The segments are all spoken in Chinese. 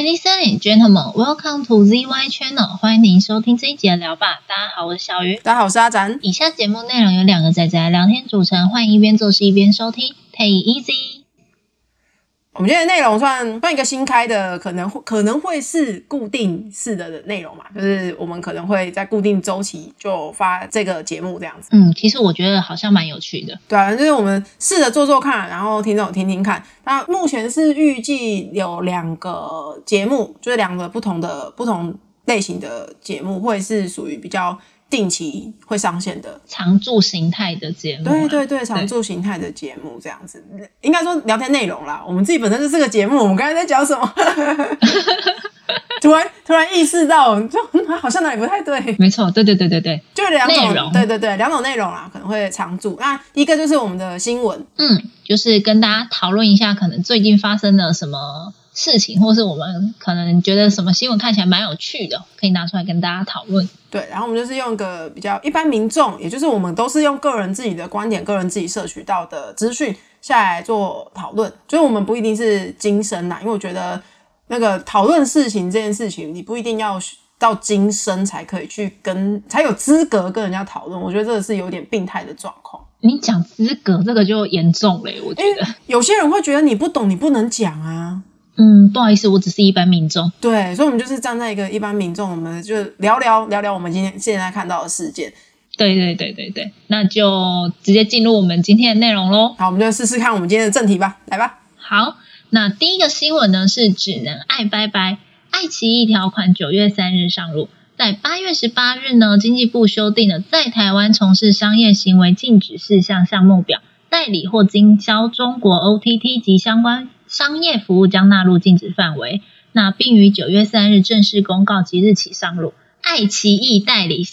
Ladies and gentlemen, welcome to ZY Channel，欢迎您收听这一集的聊吧。大家好，我是小鱼。大家好，我是阿展。以下节目内容由两个仔仔聊天组成，欢迎一边做事一边收听，Take it easy。我们今天的内容算算一个新开的，可能会可能会是固定式的内容嘛，就是我们可能会在固定周期就发这个节目这样子。嗯，其实我觉得好像蛮有趣的。对啊，就是我们试着做做看，然后听众听听看。那目前是预计有两个节目，就是两个不同的不同类型的节目，会是属于比较定期会上线的。常驻形态的节目啊，对对对，常驻形态的节目这样子，应该说聊天内容啦。我们自己本身就是个节目，我们刚才在讲什么？突然突然意识到，就好像哪里不太对。没错，对对对对对，就两内容种，对对对，两种内容啦，可能会常驻。那一个就是我们的新闻，嗯，就是跟大家讨论一下，可能最近发生了什么事情，或是我们可能觉得什么新闻看起来蛮有趣的，可以拿出来跟大家讨论。对，然后我们就是用一个比较一般民众，也就是我们都是用个人自己的观点、个人自己摄取到的资讯下来做讨论，就是我们不一定是精深呐，因为我觉得那个讨论事情这件事情，你不一定要到今生才可以去跟才有资格跟人家讨论，我觉得这个是有点病态的状况。你讲资格这个就严重嘞，我觉得。有些人会觉得你不懂，你不能讲啊。嗯，不好意思，我只是一般民众。对，所以我们就是站在一个一般民众，我们就聊聊聊聊我们今天现在看到的事件。对对对对对，那就直接进入我们今天的内容喽。好，我们就试试看我们今天的正题吧，来吧。好，那第一个新闻呢是只能爱拜拜，爱奇艺条款九月三日上路。在八月十八日呢，经济部修订了在台湾从事商业行为禁止事项项目表，代理或经销中国 OTT 及相关商业服务将纳入禁止范围。那并于九月三日正式公告即日起上路。爱奇艺代理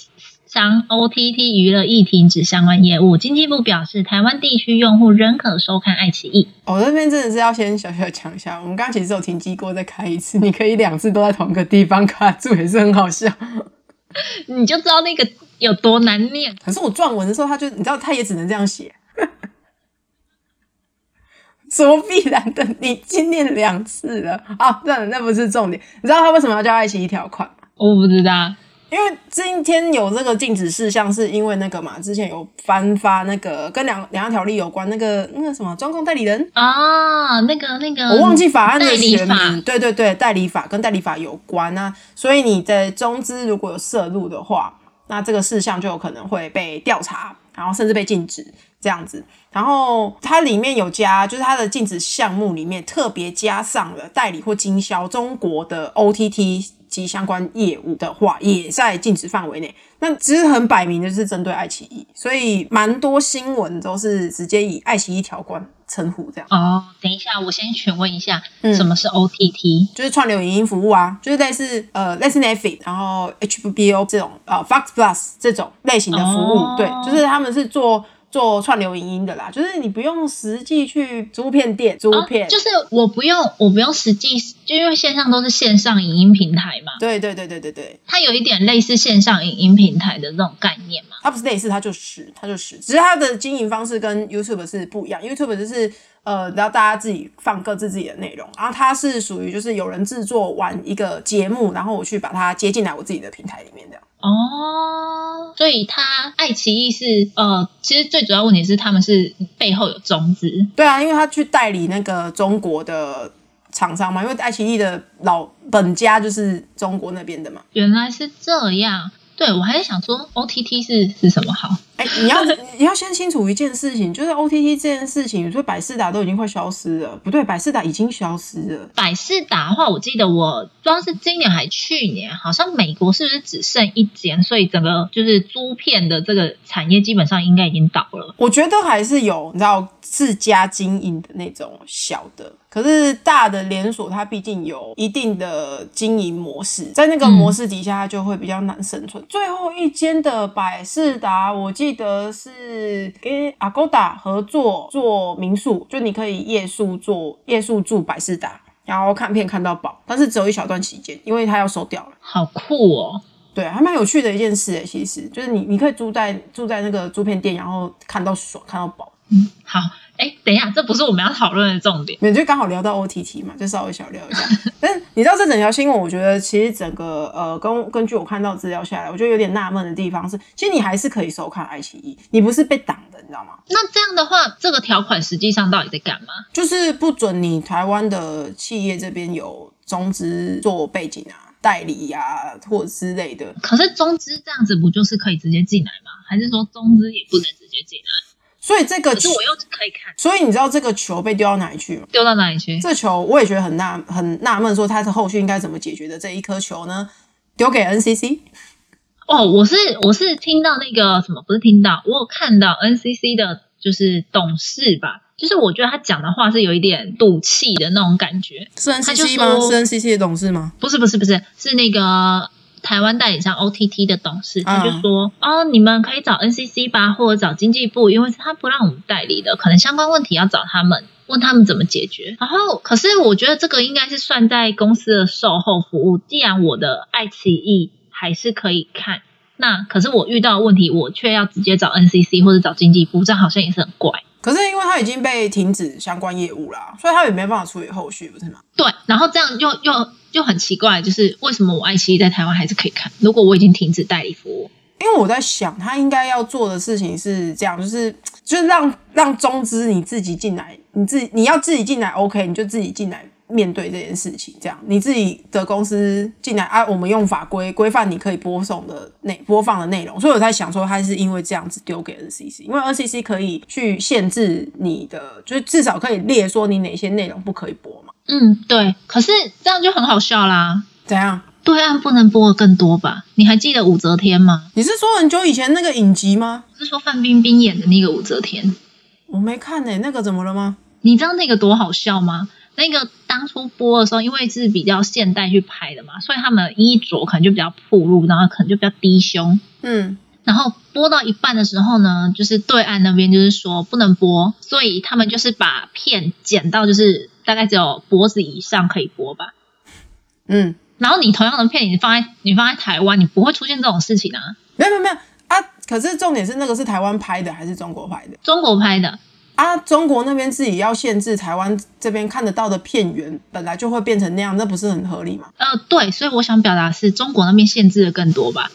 商 OTT 娱乐亦停止相关业务。经济部表示，台湾地区用户仍可收看爱奇艺。我、这边真的是要先小小讲一下，我们刚刚其实有停机过，再开一次，你可以两次都在同一个地方卡住，也是很好笑。你就知道那个有多难念。可是我撰文的时候，他就你知道，他也只能这样写。什么必然的？你已经念两次了啊！算了，那不是重点。你知道他为什么要叫爱奇艺条款吗？我不知道，因为今天有这个禁止事项，是因为那个嘛，之前有颁发那个跟两两岸条例有关那个那个什么专供代理人，啊，那个那个，我忘记法案的代理法全名。对对对，代理法跟代理法有关啊，所以你的中资如果有涉入的话，那这个事项就有可能会被调查，然后甚至被禁止这样子。然后它里面有加，就是它的禁止项目里面特别加上了代理或经销中国的 OTT 及相关业务的话，也在禁止范围内。那其实很摆明的就是针对爱奇艺，所以蛮多新闻都是直接以爱奇艺条款称呼这样。哦，等一下，我先询问一下，嗯什么是 OTT？就是串流影音服务啊，就是类似呃类似 Netflix，然后 HBO 这种呃 Fox Plus 这种类型的服务，哦对，就是他们是做做串流影音的啦，就是你不用实际去租片店租片，哦，就是我不用，我不用实际，就因为线上都是线上影音平台嘛，对对对对对对，它有一点类似线上影音平台的这种概念嘛。它不是类似，它就是，它就是，只是它的经营方式跟 YouTube 是不一样，YouTube 就是。呃，然后大家自己放各自自己的内容，然后它是属于就是有人制作完一个节目，然后我去把它接进来我自己的平台里面这样。哦，所以它爱奇艺是呃，其实最主要问题是他们是背后有中资，对啊，因为他去代理那个中国的厂商嘛，因为爱奇艺的老本家就是中国那边的嘛。原来是这样。对我还在想说 OTT 是是什么好？哎，你要 你要先清楚一件事情，就是 OTT 这件事情，你说百事达都已经快消失了，不对，百事达已经消失了。百事达的话，我记得我不知道是今年还去年，好像美国是不是只剩一间，所以整个就是租片的这个产业基本上应该已经倒了。我觉得还是有，你知道自家经营的那种小的，可是大的连锁它毕竟有一定的经营模式，在那个模式底下，它就会比较难生存。最后一间的百事达，我记得是跟 Agoda 合作做民宿，就你可以夜宿做夜宿住百事达，然后看片看到饱，但是只有一小段期间，因为它要收掉了。好酷哦！对，还蛮有趣的一件事诶，其实就是你你可以住在住在那个租片店，然后看到爽看到饱。嗯好，哎，等一下，这不是我们要讨论的重点。你就刚好聊到 OTT 嘛，就稍微小聊一下。但是你知道这整条新闻，我觉得其实整个呃，根根据我看到资料下来，我觉得有点纳闷的地方是，其实你还是可以收看爱奇艺，你不是被挡的，你知道吗？那这样的话，这个条款实际上到底在干嘛？就是不准你台湾的企业这边有中资做背景啊、代理啊或者之类的。可是中资这样子不就是可以直接进来吗？还是说中资也不能直接进来？所以这个可是我又可以看，所以你知道这个球被丢到哪里去吗？丢到哪里去？这球我也觉得很纳很纳闷，说他的后续应该怎么解决的？这一颗球呢，丢给 NCC。哦，我是我是听到那个什么，不是听到，我有看到 NCC 的，就是董事吧，就是我觉得他讲的话是有一点赌气的那种感觉。是 NCC 吗？是 NCC 的董事吗？不是不是不是，是那个台湾代理商 OTT 的董事，他就嗯说、哦，你们可以找 NCC 吧，或者找经济部，因为是他不让我们代理的，可能相关问题要找他们。问他们怎么解决，然后可是我觉得这个应该是算在公司的售后服务。既然我的爱奇艺还是可以看，那可是我遇到的问题，我却要直接找 NCC 或者找经济部，这样好像也是很怪。可是因为他已经被停止相关业务啦，所以他也没办法处理后续，不是吗？对，然后这样又又就很奇怪，就是为什么我爱奇艺在台湾还是可以看？如果我已经停止代理服务，因为我在想，他应该要做的事情是这样，就是就是让让中资你自己进来，你自己你要自己进来，OK，你就自己进来面对这件事情，这样你自己的公司进来啊，我们用法规规范你可以播送的内播放的内容，所以我在想说，他是因为这样子丢给 NCC，因为 NCC 可以去限制你的，就是至少可以列说你哪些内容不可以播嘛，嗯，对，可是这样就很好笑啦。怎样？对岸不能播的更多吧？你还记得武则天吗？你是说很久以前那个影集吗？是说范冰冰演的那个武则天？我没看呢、那个怎么了吗？你知道那个多好笑吗？那个当初播的时候，因为是比较现代去拍的嘛，所以他们的衣着可能就比较暴露，然后可能就比较低胸。嗯，然后播到一半的时候呢，就是对岸那边就是说不能播，所以他们就是把片剪到就是大概只有脖子以上可以播吧。嗯，然后你同样的片，你放在你放在台湾，你不会出现这种事情啊。没有没有没有啊！可是重点是那个是台湾拍的还是中国拍的中国拍的，啊？中国那边自己要限制台湾这边看得到的片源，本来就会变成那样，那不是很合理吗？呃，对，所以我想表达是中国那边限制的更多吧。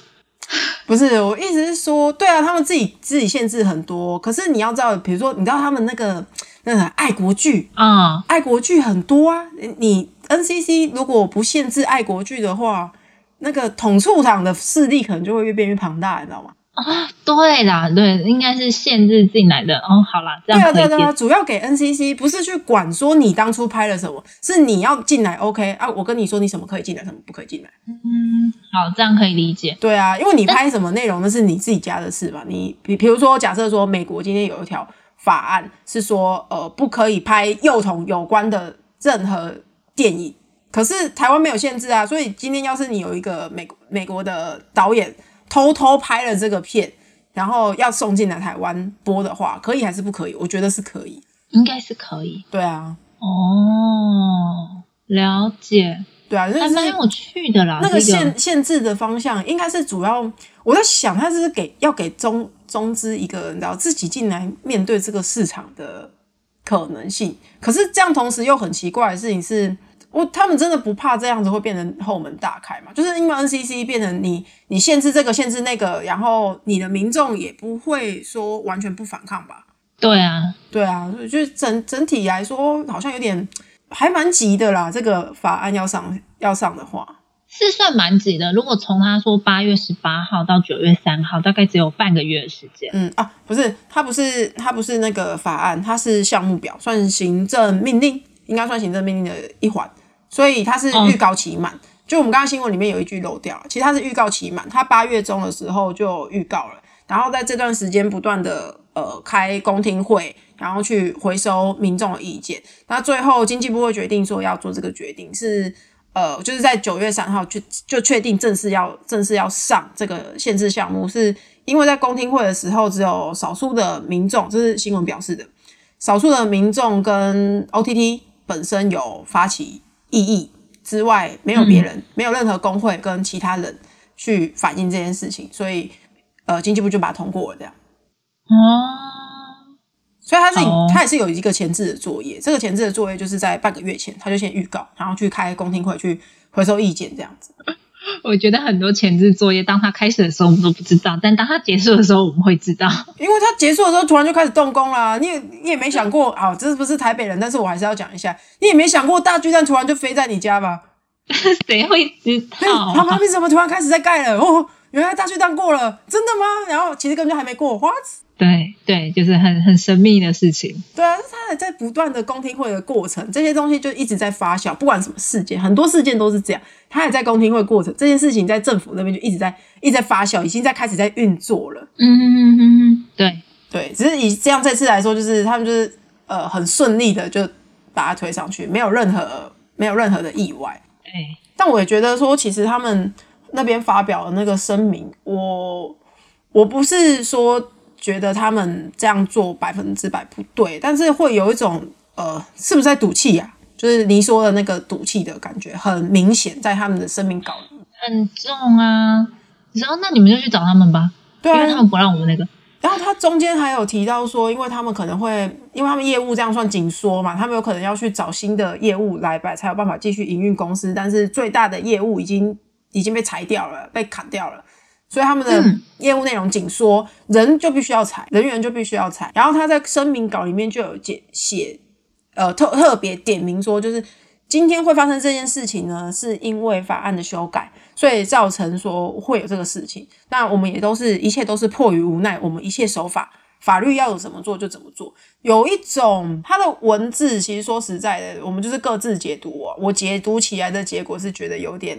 不是，我意思是说，对啊，他们自己自己限制很多，可是你要知道，比如说，你知道他们那个那个爱国剧，啊、爱国剧很多啊。你 NCC 如果不限制爱国剧的话，那个统促党的势力可能就会越变越庞大，你知道吗？啊，对啦，对，应该是限制进来的。哦，好啦，这对啊，对啊，对啊，主要给 NCC 不是去管说你当初拍了什么，是你要进来 OK 啊，我跟你说你什么可以进来，什么不可以进来。嗯，好，这样可以理解。对啊，因为你拍什么内容那是你自己家的事嘛。你比比如说，假设说美国今天有一条法案是说，呃，不可以拍幼童有关的任何电影，可是台湾没有限制啊。所以今天要是你有一个美美国的导演偷偷拍了这个片，然后要送进来台湾播的话，可以还是不可以？我觉得是可以。应该是可以。对啊，哦，了解，对啊，就是还蛮有趣的啦。那个这限限制的方向应该是主要，我在想，他是给要给中中资一个你知道自己进来面对这个市场的可能性。可是这样同时又很奇怪的事情是，我他们真的不怕这样子会变成后门大开嘛？就是因为 NCC 变成你你限制这个限制那个，然后你的民众也不会说完全不反抗吧？对啊，对啊，所以就是整整体来说好像有点还蛮急的啦。这个法案要上要上的话。是算蛮急的。如果从他说八月十八号到九月三号，大概只有半个月的时间。嗯啊，不是，他不是，他不是那个法案，它是项目表，算行政命令，应该算行政命令的一环，所以它是预告期满。就我们刚刚新闻里面有一句漏掉了，其实它是预告期满，它八月中的时候就有预告了，然后在这段时间不断的呃开公听会，然后去回收民众的意见，那最后经济部会决定说要做这个决定是。呃，就是在九月三号就就确定正式要正式要上这个限制项目，是因为在公听会的时候，只有少数的民众，这是新闻表示的，少数的民众跟 OTT 本身有发起异议之外，没有别人，没有任何工会跟其他人去反映这件事情，所以呃，经济部就把它通过了这样。哦，所以他是、哦他也是有一个前置的作业，这个前置的作业就是在半个月前他就先预告，然后去开公听会去回收意见这样子。我觉得很多前置作业，当他开始的时候我们都不知道，但当他结束的时候我们会知道。因为他结束的时候突然就开始动工啦，你也你也没想过啊，这不是台北人，但是我还是要讲一下，你也没想过大巨蛋突然就飞在你家吧？谁会知对，道、他旁啊？边怎么突然开始在盖了？哦，原来大巨蛋过了，真的吗？然后其实根本就还没过，what？对对，就是很很神秘的事情。对啊，他还在不断的公听会的过程，这些东西就一直在发酵，不管什么事件，很多事件都是这样。他也在公听会过程，这件事情在政府那边就一直在一直在发酵，已经在开始在运作了。嗯嗯嗯嗯，对，对，只是以这样这次来说，就是他们就是呃很顺利的就把它推上去，没有任何没有任何的意外。对，但我也觉得说，其实他们那边发表的那个声明，我我不是说觉得他们这样做百分之百不对，但是会有一种呃，是不是在赌气呀、就是你说的那个赌气的感觉，很明显在他们的生命稿里。很重啊。然后那你们就去找他们吧，对啊因为他，们不让我们那个。然后他中间还有提到说，因为他们可能会，因为他们业务这样算紧缩嘛，他们有可能要去找新的业务来摆，才有办法继续营运公司。但是最大的业务已经已经被裁掉了，被砍掉了，所以他们的嗯业务内容紧缩，人就必须要裁，人员就必须要裁。然后他在声明稿里面就有写写，呃，特特别点名说，就是今天会发生这件事情呢，是因为法案的修改，所以造成说会有这个事情。那我们也都是一切都是迫于无奈，我们一切守法，法律要有怎么做就怎么做。有一种它的文字，其实说实在的，我们就是各自解读哦。我解读起来的结果是觉得有点，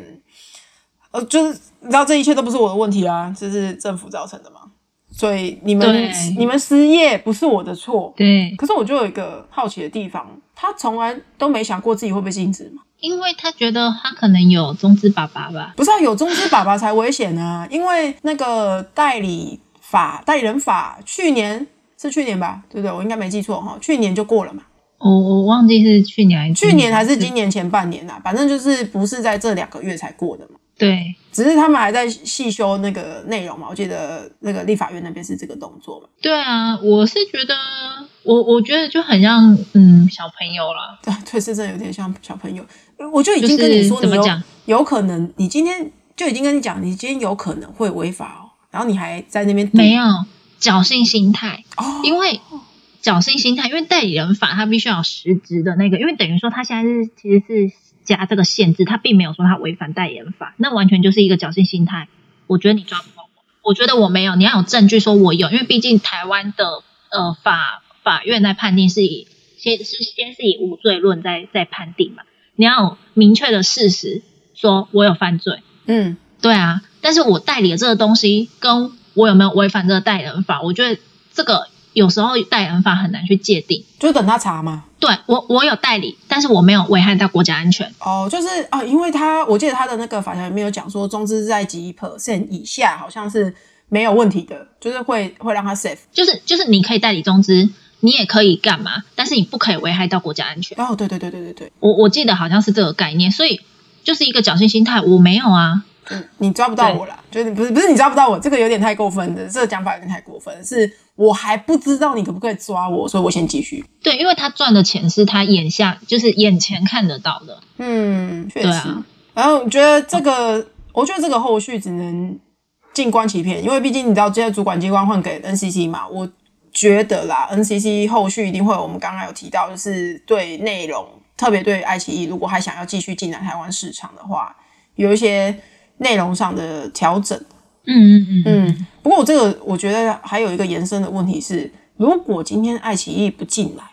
呃，就是你知道这一切都不是我的问题啊，这是政府造成的嘛。所以你们你们失业不是我的错，对，可是我就有一个好奇的地方，他从来都没想过自己会被禁止嘛？因为他觉得他可能有中资爸爸吧。不是啊，有中资爸爸才危险啊！因为那个代理法、代理人法，去年是去年吧，对不对？我应该没记错哈，去年就过了嘛。我我忘记是去年还是去年还是今年前半年啊，反正就是不是在这两个月才过的嘛。对。只是他们还在细修那个内容嘛，我记得那个立法院那边是这个动作嘛。对啊，我是觉得我我觉得就很像嗯小朋友啦，对对，是真的有点像小朋友。我就已经跟你说，就是怎么讲？有可能，你今天就已经跟你讲，你今天有可能会违法哦，然后你还在那边没有侥幸心态，哦，因为侥幸心态，因为代理人法他必须要有实质的那个，因为等于说他现在是其实是加这个限制，他并没有说他违反代言法，那完全就是一个侥幸心态。我觉得你抓不到我，我觉得我没有，你要有证据说我有，因为毕竟台湾的呃法法院在判定是以先是先是以无罪论在在判定嘛，你要有明确的事实说我有犯罪，嗯，对啊，但是我代理的这个东西，跟我有没有违反这个代理人法，我觉得这个有时候代理人法很难去界定。就等他查嘛。对我，我有代理，但是我没有危害到国家安全。哦，就是啊，因为他我记得他的那个法条里面有讲说，中资在几 percent 以下好像是没有问题的，就是会会让他 safe。就是就是你可以代理中资，你也可以干嘛，但是你不可以危害到国家安全。哦，对对对对对对，我我记得好像是这个概念，所以就是一个侥幸心态。我没有啊，嗯，你抓不到我啦，就是不是不是你抓不到我，这个有点太过分的，这个讲法有点太过分了，是我还不知道你可不可以抓我，所以我先继续。对，因为他赚的钱是他眼下就是眼前看得到的。嗯，确实。对啊然后我觉得这个，我觉得这个后续只能静观其变，因为毕竟你知道，现在主管机关换给 NCC 嘛，我觉得啦，NCC 后续一定会有我们刚刚有提到，就是对内容，特别对爱奇艺，如果还想要继续进来台湾市场的话，有一些内容上的调整。嗯嗯嗯嗯，不过我这个我觉得还有一个延伸的问题是，如果今天爱奇艺不进来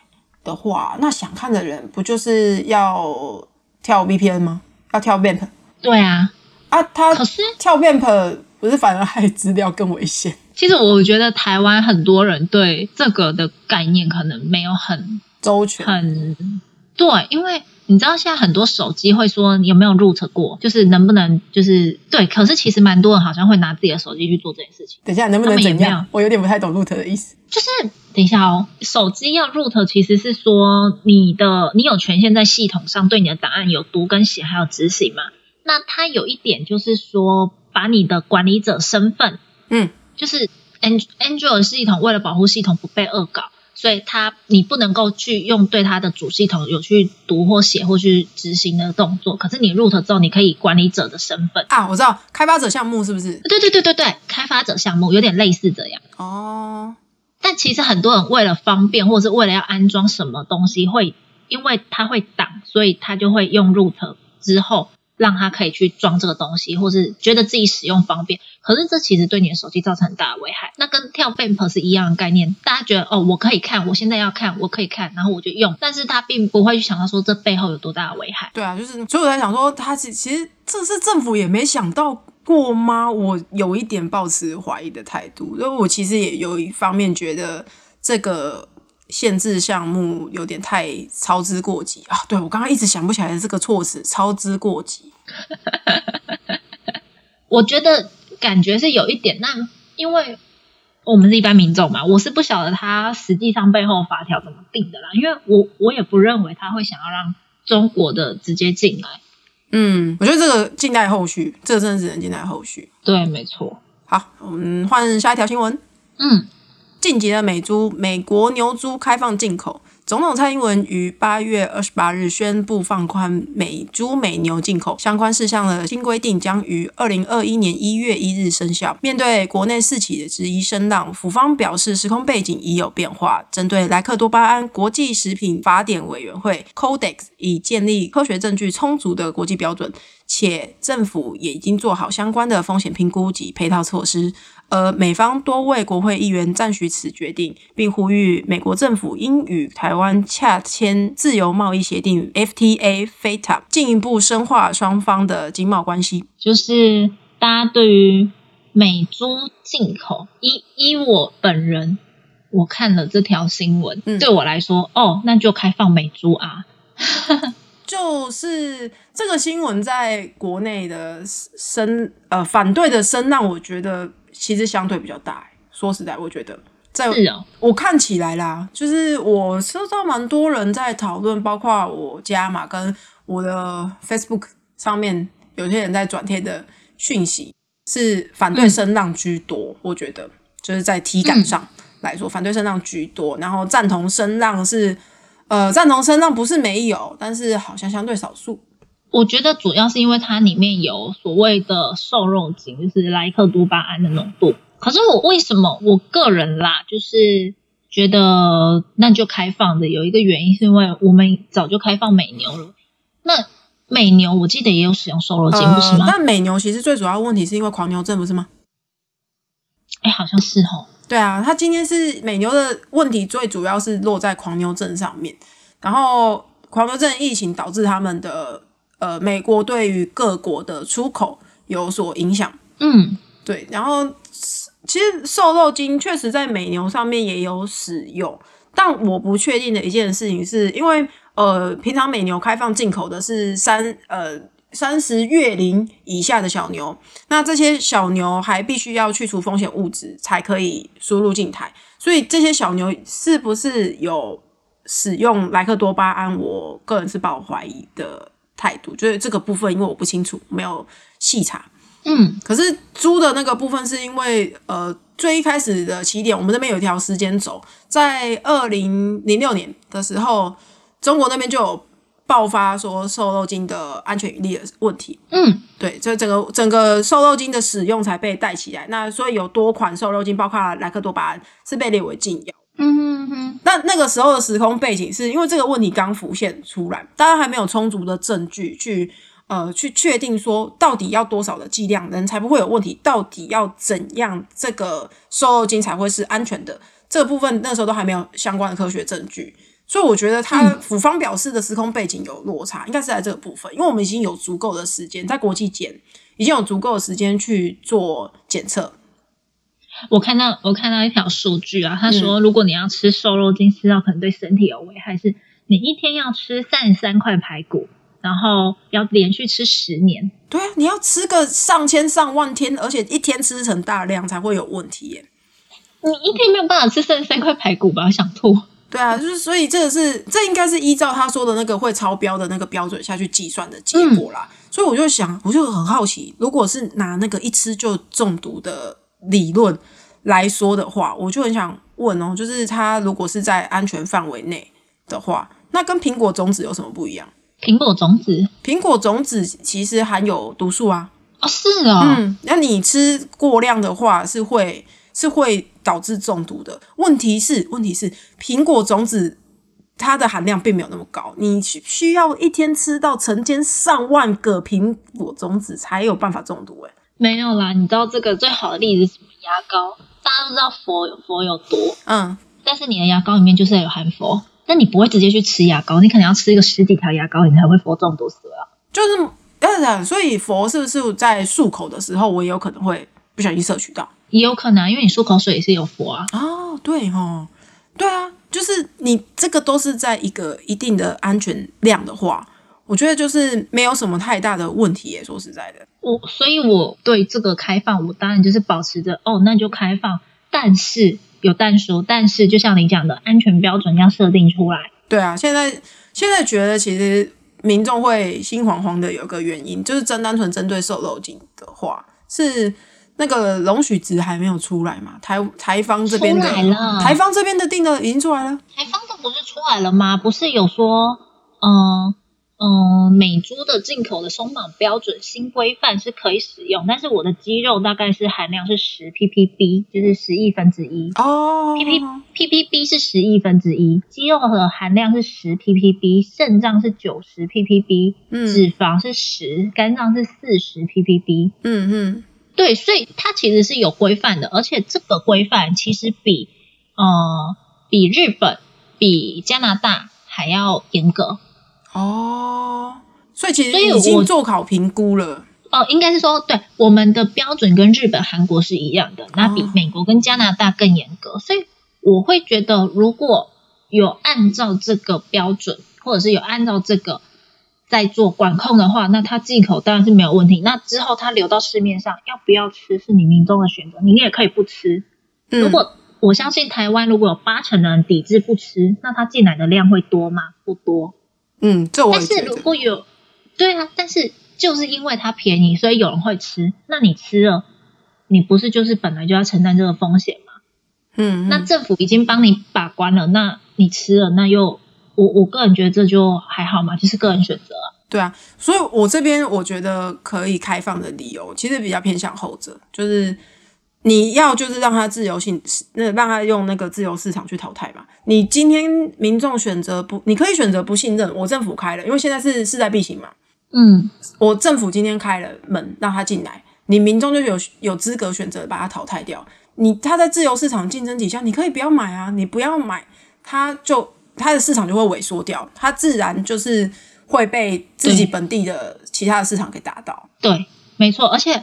的话，那想看的人不就是要跳 VPN 吗？要跳 VPN 对啊。啊？他可是跳 VPN 不是反而害资料更危险？其实我觉得台湾很多人对这个的概念可能没有很周全很对，因为你知道现在很多手机会说你有没有 root 过，就是能不能就是对，可是其实蛮多人好像会拿自己的手机去做这件事情。等一下能不能怎样？我有点不太懂 root 的意思。就是等一下哦，手机要 root 其实是说你的你有权限在系统上对你的档案有读跟写还有执行嘛。那它有一点就是说，把你的管理者身份，嗯，就是 An- Android 系统为了保护系统不被恶搞，所以它你不能够去用对它的主系统有去读或写或去执行的动作。可是你 root 之后，你可以管理者的身份啊，我知道开发者项目是不是？对对对对对，开发者项目有点类似这样哦。但其实很多人为了方便，或者是为了要安装什么东西，会因为它会挡，所以他就会用 root 之后。让他可以去装这个东西，或是觉得自己使用方便。可是这其实对你的手机造成很大的危害。那跟跳 Bump 是一样的概念。大家觉得哦，我可以看，我现在要看，我可以看，然后我就用。但是他并不会去想到说这背后有多大的危害。对啊，就是所以我在想说，他其其实这是政府也没想到过吗？我有一点抱持怀疑的态度。因为我其实也有一方面觉得这个。限制项目有点太操之过急啊！对我刚刚一直想不起来这个措辞，操之过急。我觉得感觉是有一点，那因为我们是一般民众嘛，我是不晓得他实际上背后法条怎么定的啦。因为我我也不认为他会想要让中国的直接进来。嗯，我觉得这个静待后续，这个真的只能静待后续。对，没错。好，我们换下一条新闻。嗯。晋级的美猪，美国牛猪开放进口。总统蔡英文于八月二十八日宣布放宽美猪美牛进口相关事项的新规定，将于二零二一年一月一日生效。面对国内四起的质疑声浪，府方表示时空背景已有变化。针对莱克多巴胺，国际食品法典委员会 （Codex） 已建立科学证据充足的国际标准，且政府也已经做好相关的风险评估及配套措施。而美方多位国会议员赞许此决定，并呼吁美国政府应与台湾洽签自由贸易协定 （FTA），FTA，进一步深化双方的经贸关系。就是大家对于美猪进口，依依我本人，我看了这条新闻，对我来说，哦，那就开放美猪啊。就是这个新闻在国内的声呃反对的声浪，我觉得。其实相对比较大，说实在，我觉得在我看起来啦，就是我收到蛮多人在讨论，包括我家嘛，跟我的 Facebook 上面有些人在转贴的讯息是反对声浪居多。我觉得就是在体感上来说，反对声浪居多，然后赞同声浪是呃赞同声浪不是没有，但是好像相对少数。我觉得主要是因为它里面有所谓的瘦肉精，就是莱克多巴胺的浓度。可是我为什么我个人啦，就是觉得那就开放的有一个原因，是因为我们早就开放美牛了。那美牛我记得也有使用瘦肉精，不是吗？但美牛其实最主要问题是因为狂牛症，不是吗？哎，好像是哦。对啊，它今天是美牛的问题，最主要是落在狂牛症上面。然后狂牛症疫情导致他们的。呃，美国对于各国的出口有所影响。嗯，对。然后，其实瘦肉精确实在美牛上面也有使用，但我不确定的一件事情是，因为呃，平常美牛开放进口的是三呃三十月龄以下的小牛，那这些小牛还必须要去除风险物质才可以输入进台，所以这些小牛是不是有使用莱克多巴胺，我个人是抱怀疑的。态度就是这个部分，因为我不清楚，没有细查。嗯，可是猪的那个部分是因为呃，最一开始的起点，我们那边有一条时间轴，在二零零六年的时候，中国那边就有爆发说瘦肉精的安全与力的问题。嗯，对，所以整个整个瘦肉精的使用才被带起来。那所以有多款瘦肉精，包括莱克多巴胺，是被列为禁药。嗯那那个时候的时空背景是因为这个问题刚浮现出来，大家还没有充足的证据去呃去确定说到底要多少的剂量人才不会有问题，到底要怎样这个瘦肉精才会是安全的这个部分，那时候都还没有相关的科学证据，所以我觉得他府方表示的时空背景有落差，应该是在这个部分，因为我们已经有足够的时间在国际检，已经有足够的时间去做检测。我看到我看到一条数据啊，他说如果你要吃瘦肉精，吃到可能对身体有危害，是你一天要吃三十三块排骨，然后要连续吃十年。对啊，你要吃个上千上万天，而且一天吃成大量才会有问题耶。你一天没有办法吃三十三块排骨吧？想吐。对啊，就是所以这个是这应该是依照他说的那个会超标的那个标准下去计算的结果啦。所以我就想，我就很好奇，如果是拿那个一吃就中毒的。理论来说的话，我就很想问哦，就是它如果是在安全范围内的话，那跟苹果种子有什么不一样？苹果种子苹果种子其实含有毒素啊，哦，是哦，嗯，那你吃过量的话是会是会导致中毒的。问题是，问题是苹果种子它的含量并没有那么高，你需需要一天吃到成千上万个苹果种子才有办法中毒、欸。没有啦。你知道这个最好的例子是什么？牙膏，大家都知道佛有佛有毒，嗯，但是你的牙膏里面就是有含佛，但你不会直接去吃牙膏，你可能要吃一个十几条牙膏，你才会佛中毒死啊。就是呃，所以佛是不是在漱口的时候，我也有可能会不小心摄取到？也有可能啊，因为你漱口水也是有佛啊。哦，对哦，对啊，就是你这个都是在一个一定的安全量的话，我觉得就是没有什么太大的问题耶。说实在的，我所以，我对这个开放，我当然就是保持着哦，那就开放，但是有但书，但是就像你讲的，安全标准要设定出来。对啊，现在现在觉得其实民众会心惶惶的有个原因，就是真单纯针对瘦肉精的话，是那个容许值还没有出来嘛？台台方这边的台方这边的定的已经出来了。台方的不是出来了吗？不是有说，嗯、嗯、美猪的进口的松绑标准新规范是可以使用，但是我的鸡肉大概是含量是十 ppb，就是十亿分之一。哦 pp ppb 是十亿分之一，肌肉的含量是十 ppb，肾脏是九十 ppb，嗯脂肪是十，肝脏是四十 ppb。嗯嗯，对，所以它其实是有规范的，而且这个规范其实比呃比日本、比加拿大还要严格。哦，所以其实已经我做好评估了。哦，应该是说，对我们的标准跟日本、韩国是一样的，那比哦美国跟加拿大更严格，所以我会觉得，如果有按照这个标准，或者是有按照这个在做管控的话，那它进口当然是没有问题。那之后它流到市面上，要不要吃是你民众的选择，你也可以不吃。嗯如果我相信台湾如果有八成的人抵制不吃，那它进来的量会多吗？不多。嗯，这我但是如。果有，对啊，但是就是因为它便宜，所以有人会吃。那你吃了，你不是就是本来就要承担这个风险吗？嗯，那嗯政府已经帮你把关了，那你吃了，那又我我个人觉得这就还好嘛，就是个人选择啊。对啊，所以我这边我觉得可以开放的理由，其实比较偏向后者，就是你要就是让它自由性，那让它用那个自由市场去淘汰嘛。你今天民众选择不，你可以选择不信任，我政府开了，因为现在是势在必行嘛。嗯，我政府今天开了门让他进来，你民众就有有资格选择把它淘汰掉。你他在自由市场竞争底下，你可以不要买啊，你不要买，他就他的市场就会萎缩掉，他自然就是会被自己本地的其他的市场给打倒。对，没错，而且。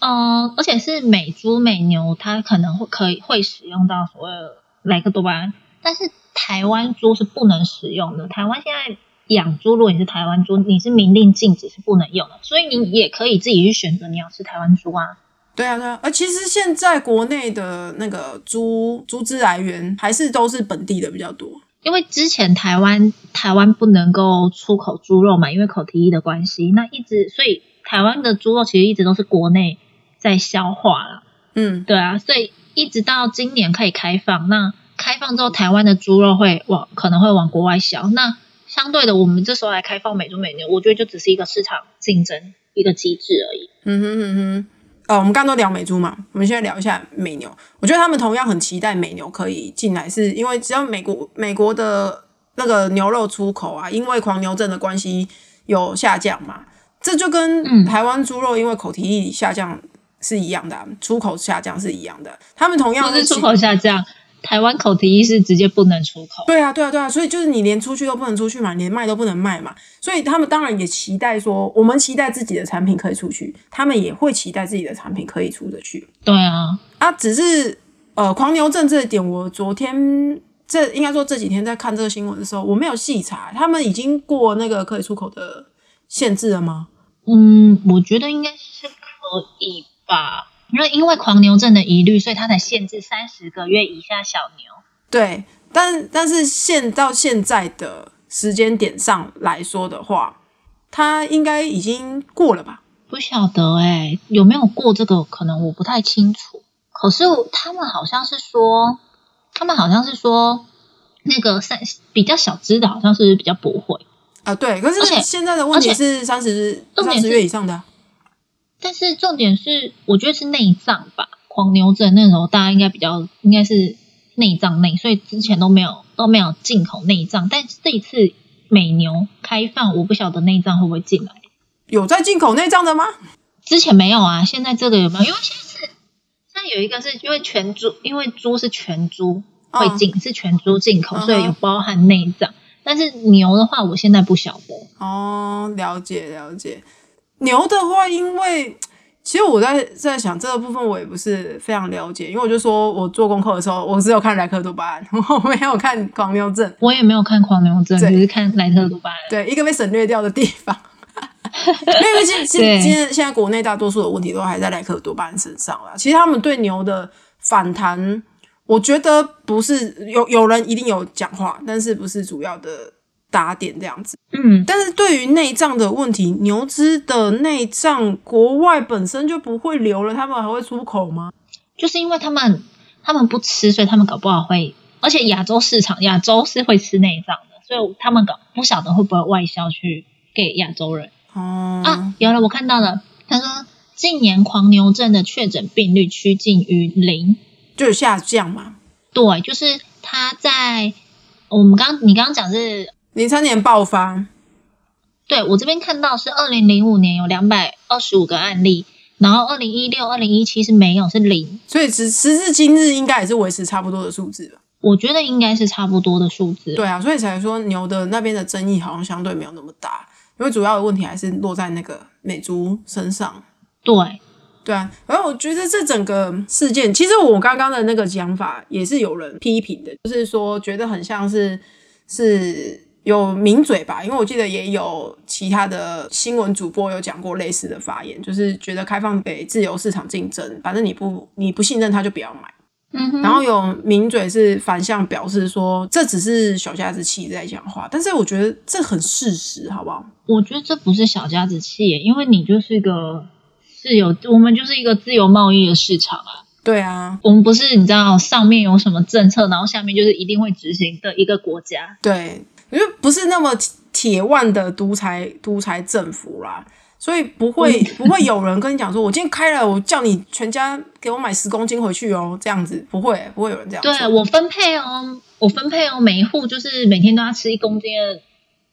嗯，而且是美猪美牛，它可能会可以会使用到所谓的莱克多巴胺，但是台湾猪是不能使用的。台湾现在养猪，如果你是台湾猪，你是明令禁止是不能用的，所以你也可以自己去选择你要吃台湾猪啊。对啊，对啊，而其实现在国内的那个猪猪只来源还是都是本地的比较多。因为之前台湾台湾不能够出口猪肉嘛，因为口蹄疫的关系，那一直所以台湾的猪肉其实一直都是国内在消化了。嗯，对啊，所以一直到今年可以开放，那开放之后，台湾的猪肉会往可能会往国外销。那相对的，我们这时候来开放美猪美牛，我觉得就只是一个市场竞争一个机制而已。嗯哼嗯哼，哦，我们刚刚都聊美猪嘛，我们现在聊一下美牛。我觉得他们同样很期待美牛可以进来，是因为只要美国美国的那个牛肉出口啊，因为狂牛症的关系有下降嘛，这就跟嗯台湾猪肉因为口蹄疫下降是一样的啊、出口下降是一样的。他们同样是出口下降，台湾口蹄疫是直接不能出口。对啊，对啊，对啊，所以就是你连出去都不能出去嘛，连卖都不能卖嘛，所以他们当然也期待说，我们期待自己的产品可以出去，他们也会期待自己的产品可以出得去对啊，啊。只是呃，狂牛症这一点，我昨天这应该说这几天在看这个新闻的时候，我没有细查，他们已经过那个可以出口的限制了吗？嗯，我觉得应该是可以吧。因为因为狂牛症的疑虑，所以他才限制三十个月以下小牛。对，但但是现到现在的时间点上来说的话，他应该已经过了吧？不晓得哎、有没有过这个？可能我不太清楚。可是他们好像是说，他们好像是说那个三比较小只的，好像是比较不会。啊，对，可是现在的问题是三十三十重点是月以上的啊、但是重点是，我觉得是内脏吧，狂牛症那时候大家应该比较应该是内脏内，所以之前都没有都没有进口内脏，但这一次美牛开放，我不晓得内脏会不会进来。有在进口内脏的吗？之前没有啊，现在这个有没有？因为现在是现在有一个是因为全猪，因为猪是全猪会进，是全猪进口，所以有包含内脏。但是牛的话，我现在不晓得。哦，了解了解。牛的话，因为其实我在在想这个部分，我也不是非常了解，因为我就说我做功课的时候，我只有看莱克多巴胺，我没有看狂牛症。我也没有看狂牛症，对只是看莱克多巴胺。对，一个被省略掉的地方。因为现现对今天现在国内大多数的问题都还在莱克多巴胺身上啦。其实他们对牛的反弹，我觉得不是有有人一定有讲话，但是不是主要的打点这样子。嗯，但是对于内脏的问题，牛只的内脏国外本身就不会流了，他们还会出口吗？就是因为他们他们不吃，所以他们搞不好会，而且亚洲市场亚洲是会吃内脏的，所以他们搞不晓得会不会外销去给亚洲人哦、啊？有了，我看到了，他说近年狂牛症的确诊病率趋近于零，就是下降嘛。对，就是他在我们刚你刚刚讲是。零三年爆发，对我这边看到是二零零五年有两百二十五个案例，然后二零一六、二零一七是没有，是零。所以时时至今日应该也是维持差不多的数字吧。我觉得应该是差不多的数字。对啊，所以才说牛的那边的争议好像相对没有那么大，因为主要的问题还是落在那个美猪身上。对，对啊，然后我觉得这整个事件，其实我刚刚的那个讲法也是有人批评的，就是说觉得很像是是有名嘴吧，因为我记得也有其他的新闻主播有讲过类似的发言，就是觉得开放给自由市场竞争，反正你不你不信任他就不要买。嗯，然后有名嘴是反向表示说，这只是小家子气在讲话，但是我觉得这很事实，好不好？我觉得这不是小家子气，因为你就是一个自由，我们就是一个自由贸易的市场啊。对啊，我们不是你知道上面有什么政策，然后下面就是一定会执行的一个国家。对，因为不是那么铁腕的独裁独裁政府啦，所以不会不会有人跟你讲说，我今天开了，我叫你全家给我买十公斤回去哦，这样子不会不会有人这样做。对我分配哦，我分配哦，每一户就是每天都要吃一公斤的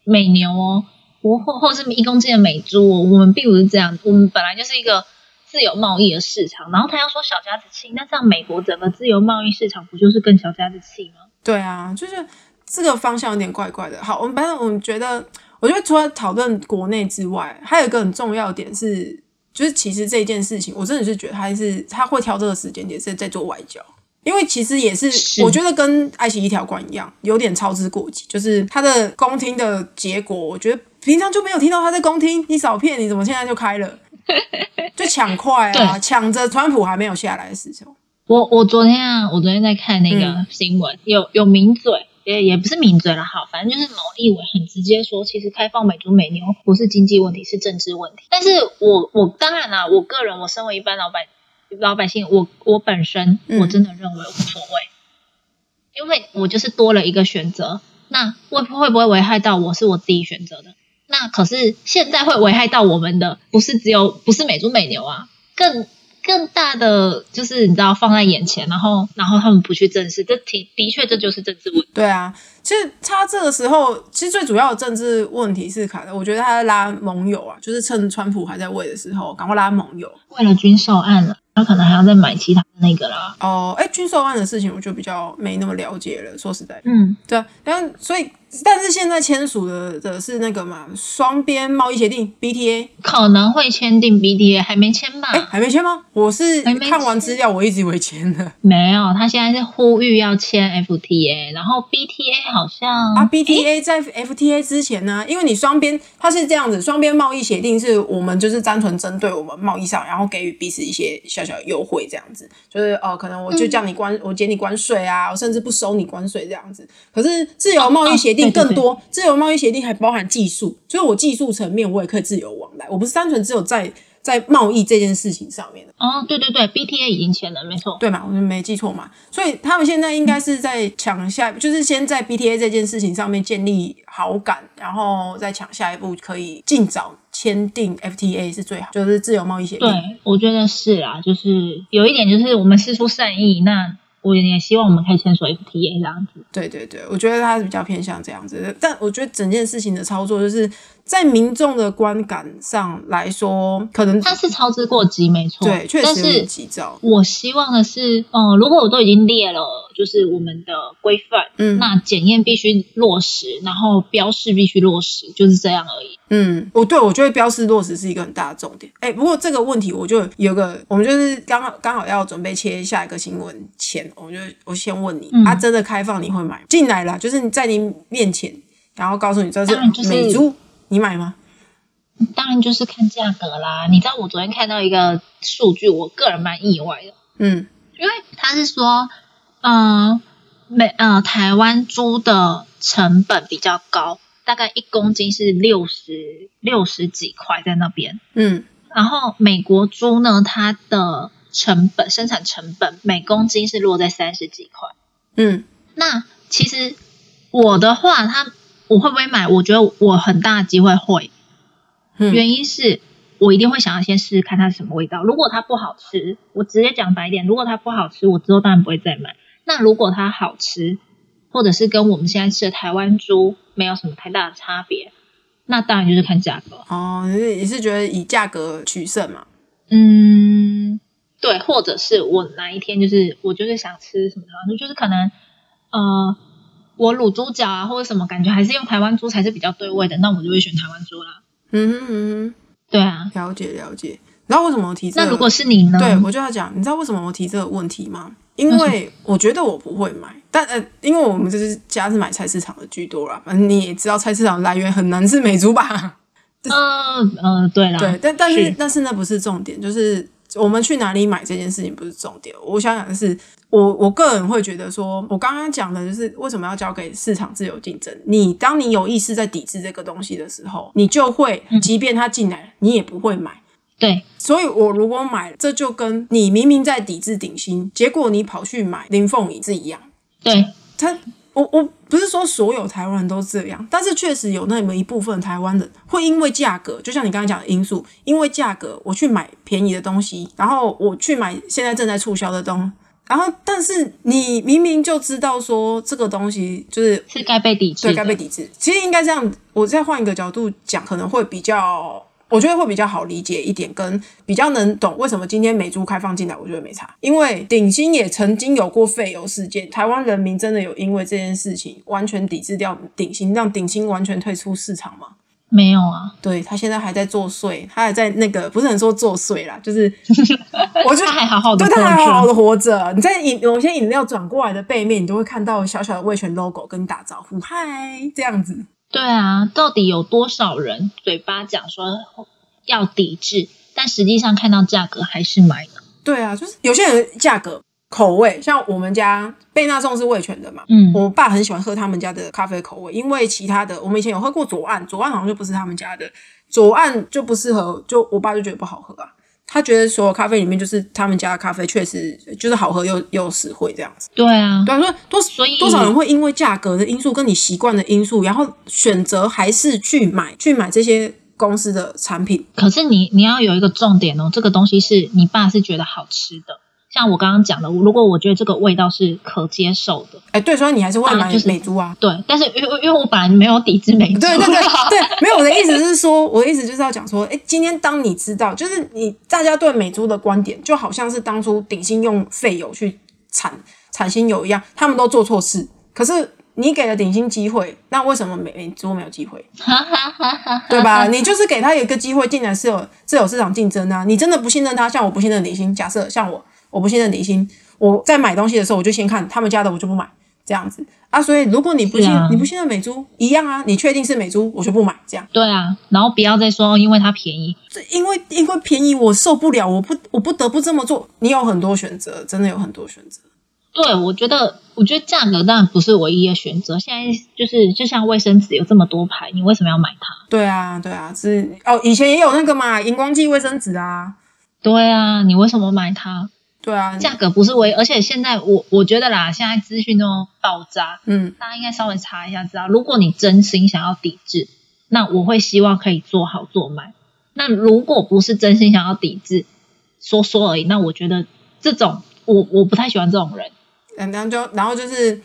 美牛哦，或或或是一公斤的美猪哦。我们并不是这样，我们本来就是一个自由贸易的市场。然后他要说小家子气，那这样美国整个自由贸易市场不就是更小家子气吗？对啊，就是这个方向有点怪怪的。好，我们反正我们觉得，我觉得除了讨论国内之外，还有一个很重要的点是，就是其实这件事情，我真的是觉得他是他会挑这个时间点是在做外交。因为其实也是，是我觉得跟爱奇艺一条款一样，有点操之过急。就是他的公听的结果，我觉得平常就没有听到他在公听，你少骗，你怎么现在就开了？就抢快啊，抢着川普还没有下来的时候。我我昨天啊，我昨天在看那嗯个新闻，有有名嘴，也也不是名嘴了，好，反正就是某立伟很直接说，其实开放美猪美牛不是经济问题，是政治问题。但是我我当然啦，我个人我身为一般老百老百姓，我我本身嗯我真的认为无所谓，因为我就是多了一个选择。那会会不会危害到我是我自己选择的？那可是现在会危害到我们的，不是只有不是美猪美牛啊，更更大的就是你知道放在眼前，然后然后他们不去正视，这的的确这就是政治问题。对啊，其实他这个时候，其实最主要的政治问题是卡的，我觉得他在拉盟友啊，就是趁川普还在位的时候，赶快拉盟友。为了军售案了，他可能还要再买其他的那个啦。哦，哎，军售案的事情我就比较没那么了解了，说实在，嗯，对啊，然后所以，但是现在签署的的是那个嘛，双边贸易协定 BTA，可能会签订 BTA，还没签吧？哎，还没签吗？我是看完资料，我一直以为签的没有，他现在是呼吁要签 FTA，然后 BTA 好像啊。BTA 在 FTA 之前呢，因为你双边它是这样子，双边贸易协定是我们就是单纯针对我们贸易上，然后给予彼此一些小小优惠，这样子，就是哦、呃可能我就叫你关，我减你关税啊，我甚至不收你关税这样子。可是自由贸易协定哦更多，自由贸易协定还包含技术，所以我技术层面我也可以自由往来，我不是单纯只有在在贸易这件事情上面的，哦，对对对，BTA 已经签了，没错。对嘛？我没记错嘛？所以他们现在应该是在抢下，就是先在 BTA 这件事情上面建立好感，然后再抢下一步，可以尽早签订 FTA 是最好，就是自由贸易协定。对，我觉得是啊，就是有一点就是我们施出善意，那我也希望我们可以签署 FTA 这样子。对对对，我觉得他是比较偏向这样子，但我觉得整件事情的操作，就是在民众的观感上来说，可能它是操之过急，没错。对，确但实是急躁。我希望的是，嗯、如果我都已经列了，就是我们的规范，嗯那检验必须落实，然后标示必须落实，就是这样而已。嗯，我对我觉得标示落实是一个很大的重点。哎，不过这个问题我就有个，我们就是刚好刚好要准备切下一个新闻前，我就我先问你，嗯它、真的开放你会买吗进来了？就是你在你面前，然后告诉你这是美猪，你买吗？当然就是看价格啦。你知道我昨天看到一个数据，我个人蛮意外的，嗯因为他是说，呃，美呃台湾猪的成本比较高，大概一公斤是六十六十几块在那边。嗯然后美国猪呢，它的成本生产成本每公斤是落在三十几块。嗯那其实我的话，它我会不会买？我觉得我很大的机会会，嗯，原因是我一定会想要先试试看它是什么味道。如果它不好吃，我直接讲白一点，如果它不好吃，我之后当然不会再买。那如果它好吃，或者是跟我们现在吃的台湾猪没有什么太大的差别，那当然就是看价格。哦，你是你是觉得以价格取胜嘛？嗯，对，或者是我哪一天就是我就是想吃什么就是可能呃我卤猪脚啊或者什么，感觉还是用台湾猪才是比较对味的，那我就会选台湾猪啦。嗯哼嗯对啊，了解了解。然后为什么我提这个？那如果是你呢？对，我就要讲，你知道为什么我提这个问题吗？因为我觉得我不会买，但呃，因为我们这是家是买菜市场的居多啦，反正你也知道菜市场来源很难是美猪吧？呃 呃，对啦，对，但但是是但是那不是重点，就是我们去哪里买这件事情不是重点。我想讲的是，我我个人会觉得说，我刚刚讲的就是为什么要交给市场自由竞争。你当你有意识在抵制这个东西的时候，你就会，即便它进来，你也不会买。对所以，我如果买，这就跟你明明在抵制顶新，结果你跑去买林凤仪是一样。对，他，我我不是说所有台湾人都这样，但是确实有那么一部分台湾人会因为价格，就像你刚才讲的因素，因为价格我去买便宜的东西，然后我去买现在正在促销的东然后但是你明明就知道说这个东西就是是该被抵制对的，该被抵制，其实应该这样，我再换一个角度讲，可能会比较。我觉得会比较好理解一点，跟比较能懂为什么今天美猪开放进来，我觉得没差。因为鼎新也曾经有过废油事件，台湾人民真的有因为这件事情完全抵制掉鼎新，让鼎新完全退出市场吗？没有啊，对他现在还在作祟，他还在那个不是很说作祟啦，就是我觉得他还好好的对他还好好的，的活着。你在饮有些饮料转过来的背面，你都会看到小小的味全 logo 跟你打招呼，嗨，这样子。对啊，到底有多少人嘴巴讲说要抵制，但实际上看到价格还是买的？对啊，就是有些人价格口味，像我们家贝纳颂是味全的嘛，嗯，我爸很喜欢喝他们家的咖啡口味，因为其他的我们以前有喝过左岸，左岸好像就不是他们家的，左岸就不适合，就我爸就觉得不好喝啊。他觉得所有咖啡里面，就是他们家的咖啡确实就是好喝又又实惠这样子。对啊，对啊，说多所以多少人会因为价格的因素跟你习惯的因素，然后选择还是去买去买这些公司的产品。可是你你要有一个重点哦，这个东西是你爸是觉得好吃的。像我刚刚讲的，如果我觉得这个味道是可接受的，哎，对，所以你还是会买美猪啊。对，但是因为因为我本来没有抵制美猪，对对对 对，没有我的意思是说，我的意思就是要讲说，哎，今天当你知道，就是你大家对美珠的观点，就好像是当初鼎新用废油去产产新油一样，他们都做错事，可是你给了鼎新机会，那为什么美美猪没有机会？对吧？你就是给他有一个机会进来是有是有市场竞争啊。你真的不信任他，像我不信任鼎新，假设像我我不信任鼎新，我在买东西的时候我就先看他们家的，我就不买这样子啊。所以如果你不信、啊你不信任美珠一样啊，你确定是美珠，我就不买这样。对啊，然后不要再说因为它便宜，这因为因为便宜我受不了，我不我不得不这么做。你有很多选择，真的有很多选择。对，我觉得，我觉得价格当然不是唯一的选择。现在就是，就像卫生纸有这么多牌，你为什么要买它？对啊，对啊，是哦，以前也有那个嘛，荧光剂卫生纸啊，对啊，你为什么买它？对啊，价格不是唯一，而且现在我我觉得啦，现在资讯都爆炸，嗯，大家应该稍微查一下，知道如果你真心想要抵制，那我会希望可以做好做满。那如果不是真心想要抵制，说说而已，那我觉得这种我我不太喜欢这种人。嗯，然后就然后就是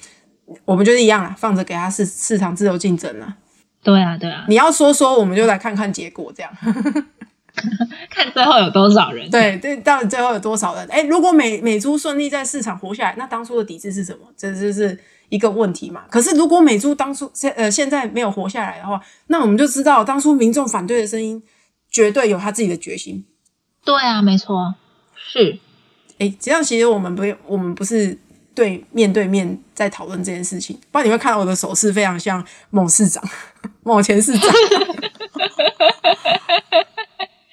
我们就是一样啦，放着给他市市场自由竞争啦。对啊，对啊，你要说说，我们就来看看结果，这样。看最后有多少人。对对，到底最后有多少人？哎，如果美美猪顺利在市场活下来，那当初的抵制是什么？这就是一个问题嘛。可是如果美猪当初现呃现在没有活下来的话，那我们就知道当初民众反对的声音绝对有他自己的决心。对啊，没错，是哎，这样其实我们不用，我们不是对面对面在讨论这件事情。不然你会看到我的手势非常像某市长、某前市长。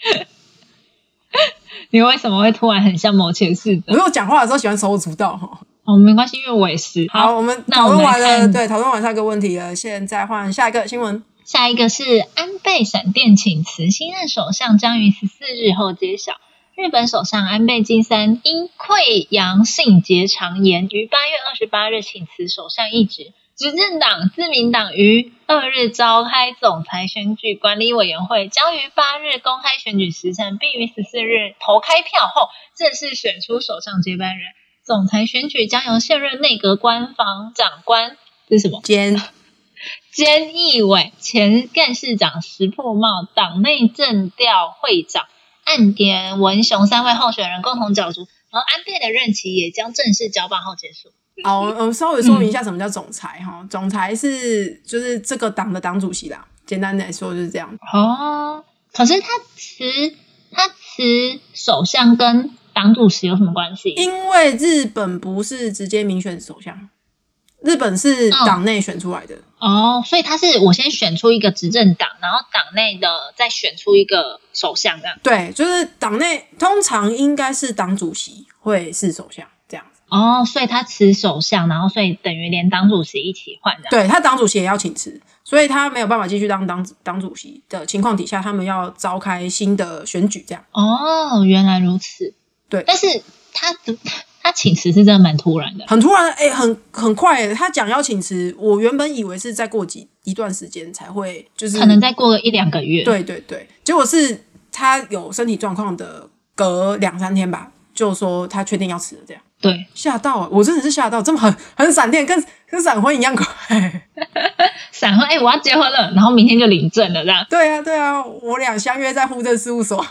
你为什么会突然很像某前世的？我说我讲话的时候喜欢手舞足蹈哈。哦，没关系，因为我也是。好，我们那我们讨论完了，对，讨论完下一个问题了，现在换下一个新闻。下一个是安倍闪电请辞，新任首相将于十四日后揭晓。日本首相安倍晋三因溃疡性结肠炎，于八月二十八日请辞首相一职。执政党自民党于二日召开总裁选举管理委员会，将于八日公开选举时程，并于十四日投开票后正式选出首相接班人。总裁选举将由现任内阁官房长官这是什么？兼兼 义伟、前干事长石破茂、党内政调会长岸田文雄三位候选人共同角逐，而安倍的任期也将正式交棒后结束。好，我 们稍微说明一下什么叫总裁哈。总裁是就是这个党的党主席啦，简单来说就是这样。哦，可是他辞他辞首相跟党主席有什么关系？因为日本不是直接民选首相，日本是党内选出来的。哦，所以他是我先选出一个执政党，然后党内的再选出一个首相这样。对，就是党内通常应该是党主席会是首相。哦，所以他辞首相，然后所以等于连党主席一起换的。对他党主席也要请辞，所以他没有办法继续当党党主席的情况底下，他们要召开新的选举这样。哦，原来如此。对但是他他请辞是真的蛮突然的。很突然，哎、很很快欸，他讲要请辞，我原本以为是再过几一段时间才会，就是可能再过个一两个月，，对对对，结果是他有身体状况的，隔两三天吧，就说他确定要辞了，这样对，吓到欸我真的是吓到，这么很很闪电，跟跟闪婚一样快。闪婚，哎、我要结婚了，然后明天就领证了，这样。对啊对啊，我俩相约在户政事务所。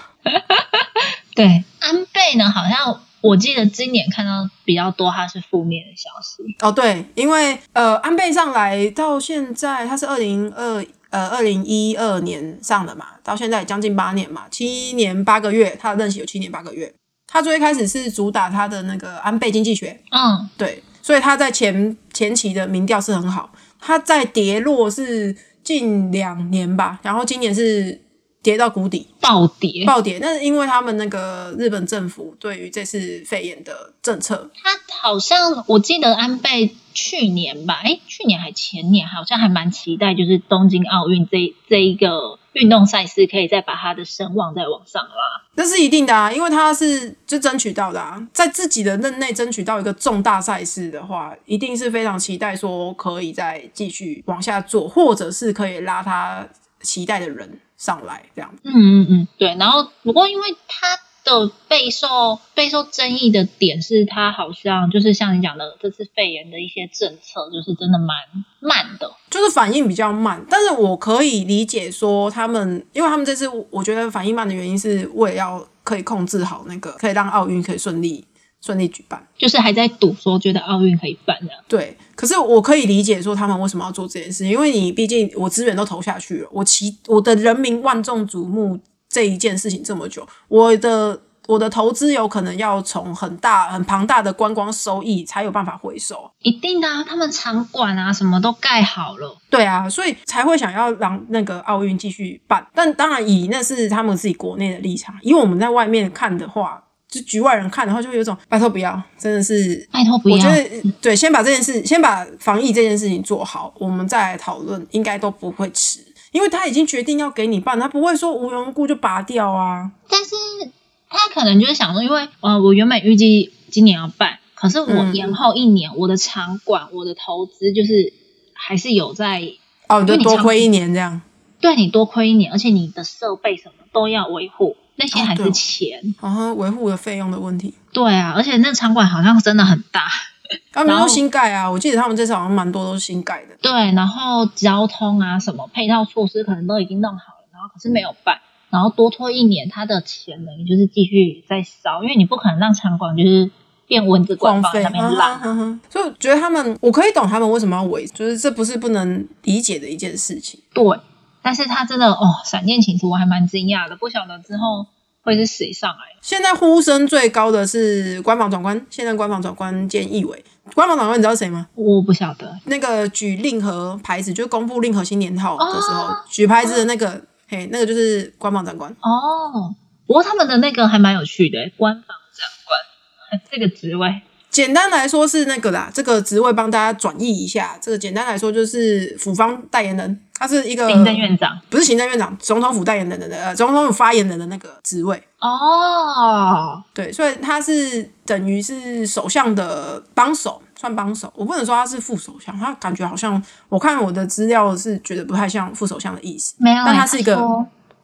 对，安倍呢，好像我记得今年看到比较多，他是负面的消息。哦，对，因为呃，安倍上来到现在，他是二零二呃二零一二年上的嘛，到现在将近八年嘛，七年八个月，他的任期有七年八个月。他最一开始是主打他的那个安倍经济学，嗯，对，所以他在前前期的民调是很好。他在跌落是近两年吧，然后今年是跌到谷底，暴跌。暴跌。那是因为他们那个日本政府对于这次肺炎的政策，他好像我记得安倍去年吧，哎，去年还前年，好像还蛮期待，就是东京奥运这这一个运动赛事，可以再把他的声望再往上拉。那是一定的啊，因为他是就争取到的啊，在自己的任内争取到一个重大赛事的话，一定是非常期待说可以再继续往下做，或者是可以拉他期待的人上来这样。嗯嗯嗯，对。然后不过因为他的备受备受争议的点是，他好像就是像你讲的，这次肺炎的一些政策，就是真的蛮慢的。就是反应比较慢，但是我可以理解说他们，因为他们这次我觉得反应慢的原因是为了要可以控制好那个，可以让奥运可以顺利顺利举办。就是还在赌说觉得奥运可以办的，对，可是我可以理解说他们为什么要做这件事，因为你毕竟我资源都投下去了，我其我的人民万众瞩目这一件事情这么久，我的我的投资有可能要从很大很庞大的观光收益才有办法回收。一定的啊，他们场馆啊什么都盖好了。对啊，所以才会想要让那个奥运继续办。但当然，以那是他们自己国内的立场，以我们在外面看的话，就局外人看的话，就会有种拜托不要，真的是。拜托不要。我觉得对，先把这件事，先把防疫这件事情做好，我们再来讨论，应该都不会迟。因为他已经决定要给你办，他不会说无缘无故就拔掉啊。但是他可能就是想说，因为呃，我原本预计今年要办，可是我延后一年，我的场馆、我的投资就是还是有在哦，你就多亏一年这样。对你多亏一年，而且你的设备什么都要维护，那些还是钱，然后维护的费用的问题。对啊，而且那场馆好像真的很大。他们都新盖啊，我记得他们这次好像蛮多都是新盖的。对，然后交通啊什么配套措施可能都已经弄好了，然后可是没有办，然后多拖一年，他的钱等于就是继续在烧，因为你不可能让场馆就是变蚊子馆放在那边烂。所以我觉得他们，我可以懂他们为什么要围，就是这不是不能理解的一件事情。对，但是他真的哦，闪电情书我还蛮惊讶的，不晓得之后。会是谁上来？现在呼声最高的是官方长官，现在官方长官兼议委。官方长官你知道谁吗？我不晓得。那个举令和牌子，就是公布令和新年号的时候举牌子的那个，嘿，那个就是官方长官。哦，不过他们的那个还蛮有趣的，官方长官这个职位。简单来说是那个啦，这个职位帮大家转译一下。这个简单来说就是府方代言人，他是一个行政院长，不是行政院长，总统府代言人的呃，总统府发言人的那个职位。哦，对，所以他是等于是首相的帮手，算帮手。我不能说他是副首相，他感觉好像我看我的资料是觉得不太像副首相的意思。没有，但他是一个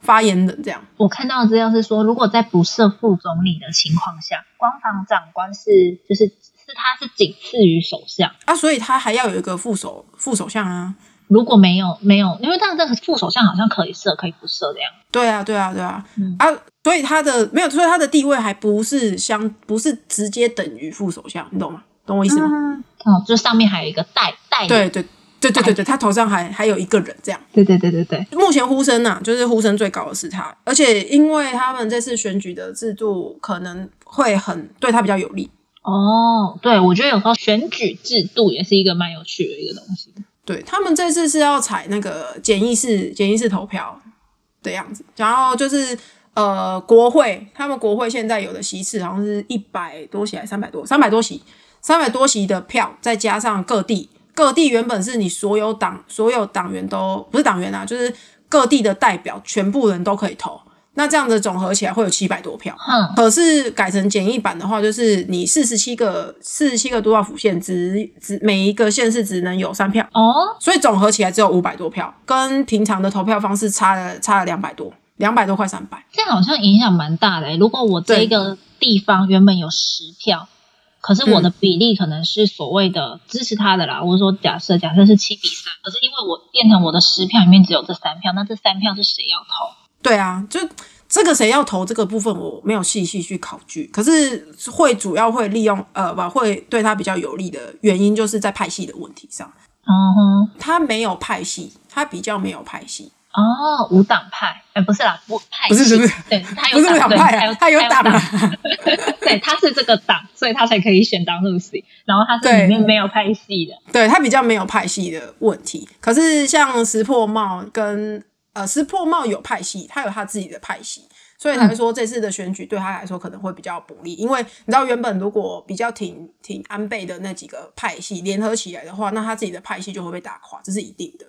发言人这样。我看到的资料是说，如果在不设副总理的情况下，官方长官是就是。是他是仅次于首相啊，所以他还要有一个副首副首相啊。如果没有没有，因为但这个副首相好像可以设可以不设这样。对啊对啊对啊啊，所以他的没有，所以他的地位还不是相不是直接等于副首相，你懂吗？懂我意思吗？哦，就上面还有一个代代对对对对对对，他头上还还有一个人这样。对对对对对，目前呼声呢，就是呼声最高的是他，而且因为他们这次选举的制度可能会很对他比较有利。哦，对，我觉得有时候选举制度也是一个蛮有趣的一个东西。对他们这次是要采那个简易式简易式投票的样子，然后就是呃，国会他们国会现在有的席次好像是一百多席还是三百多，三百多席，三百多席的票，再加上各地各地原本是你所有党所有党员都不是党员啊，就是各地的代表全部人都可以投。那这样子总合起来会有七百多票，嗯，可是改成简易版的话，就是你四十七个四十七个都道府县只只每一个县市只能有三票。哦，所以总合起来只有五百多票，跟平常的投票方式差了差了两百多，两百多块三百，这样好像影响蛮大的。如果我这个地方原本有十票，可是我的比例可能是所谓的支持他的啦，或者说假设假设是七比三，可是因为我变成我的十票里面只有这三票，那这三票是谁要投？对啊，就这个谁要投这个部分，我没有细细去考据。可是会主要会利用呃，不会对他比较有利的原因，就是在派系的问题上。嗯哼，他没有派系，他比较没有派系。哦，无党派？哎，不是啦，不派系，不是不是，对他有党派，他有党。对，他是这个党，所以他才可以选当 Lucy。然后他是里面没有派系的，对他比较没有派系的问题。可是像石破茂跟。呃，石破茂有派系，他有他自己的派系，所以才说这次的选举对他来说可能会比较不利。因为你知道，原本如果比较挺挺安倍的那几个派系联合起来的话，那他自己的派系就会被打垮，这是一定的。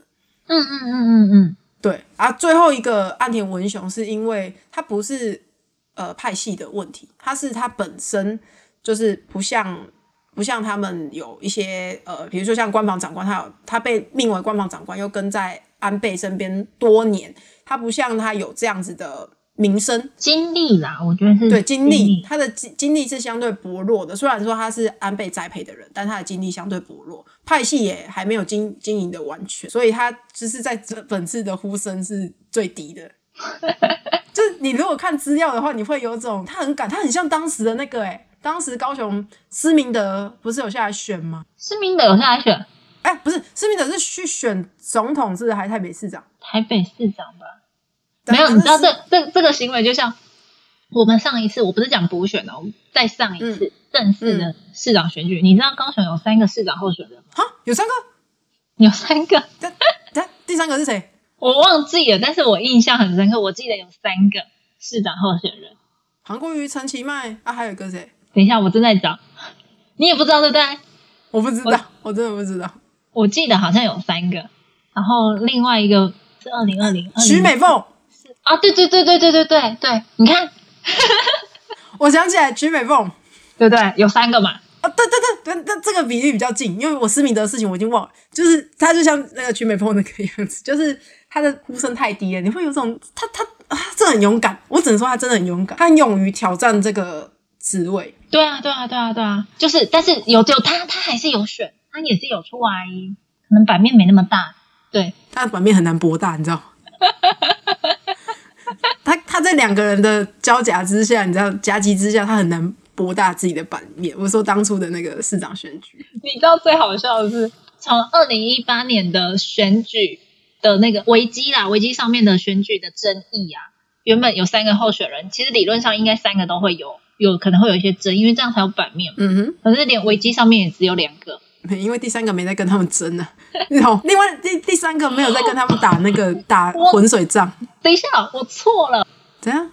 嗯嗯嗯嗯嗯，对。啊，最后一个岸田文雄是因为他不是呃派系的问题，他是他本身就是不像不像他们有一些呃，比如说像官房长官，他有他被命为官房长官，又跟在。安倍身边多年，他不像他有这样子的名声经历啦，我觉得是对经历，他的经经历是相对薄弱的。虽然说他是安倍栽培的人，但他的经历相对薄弱，派系也还没有经经营的完全，所以他就是在这本次的呼声是最低的。就是你如果看资料的话，你会有种他很敢，他很像当时的那个哎，当时高雄施明德不是有下来选吗？施明德有下来选。哎，不是，施明德是去选总统，是还是台北市长？台北市长吧，没有。你知道这这这个行为，就像我们上一次，我不是讲补选的，我们再上一次正式的市长选举，你知道高雄有三个市长候选人吗？哈，有三个，有三个。但但第三个是谁？我忘记了，但是我印象很深刻，我记得有三个市长候选人。韩国瑜、陈其迈啊，还有一个谁？等一下，我正在找，你也不知道对不对？我不知道，我真的不知道。我记得好像有三个，然后另外一个是二零二零徐美凤啊，对对对对对对对对，你看，我想起来曲美凤，对不对？有三个嘛？啊，对对对对，那这个比例比较近，因为我思明德的事情我已经忘了，就是他就像那个曲美凤那个样子，就是他的呼声太低了，你会有种他他啊，这很勇敢，我只能说他真的很勇敢，他很勇于挑战这个职位。对啊，对啊，对啊，对啊，就是，但是有有他，他还是有选，他也是有出来，可能版面没那么大，对，他的版面很难博大，你知道？他他在两个人的交夹之下，你知道夹击之下，他很难博大自己的版面。我说当初的那个市长选举，你知道最好笑的是，从二零一八年的选举的那个危机啦，危机上面的选举的争议啊，原本有三个候选人，其实理论上应该三个都会有，有可能会有一些争，因为这样才有版面。嗯哼可是连危机上面也只有两个，哼，因为第三个没在跟他们争呢、啊，你懂？另外第第三个没有在跟他们打那个打浑水仗，等一下，我错了。怎样？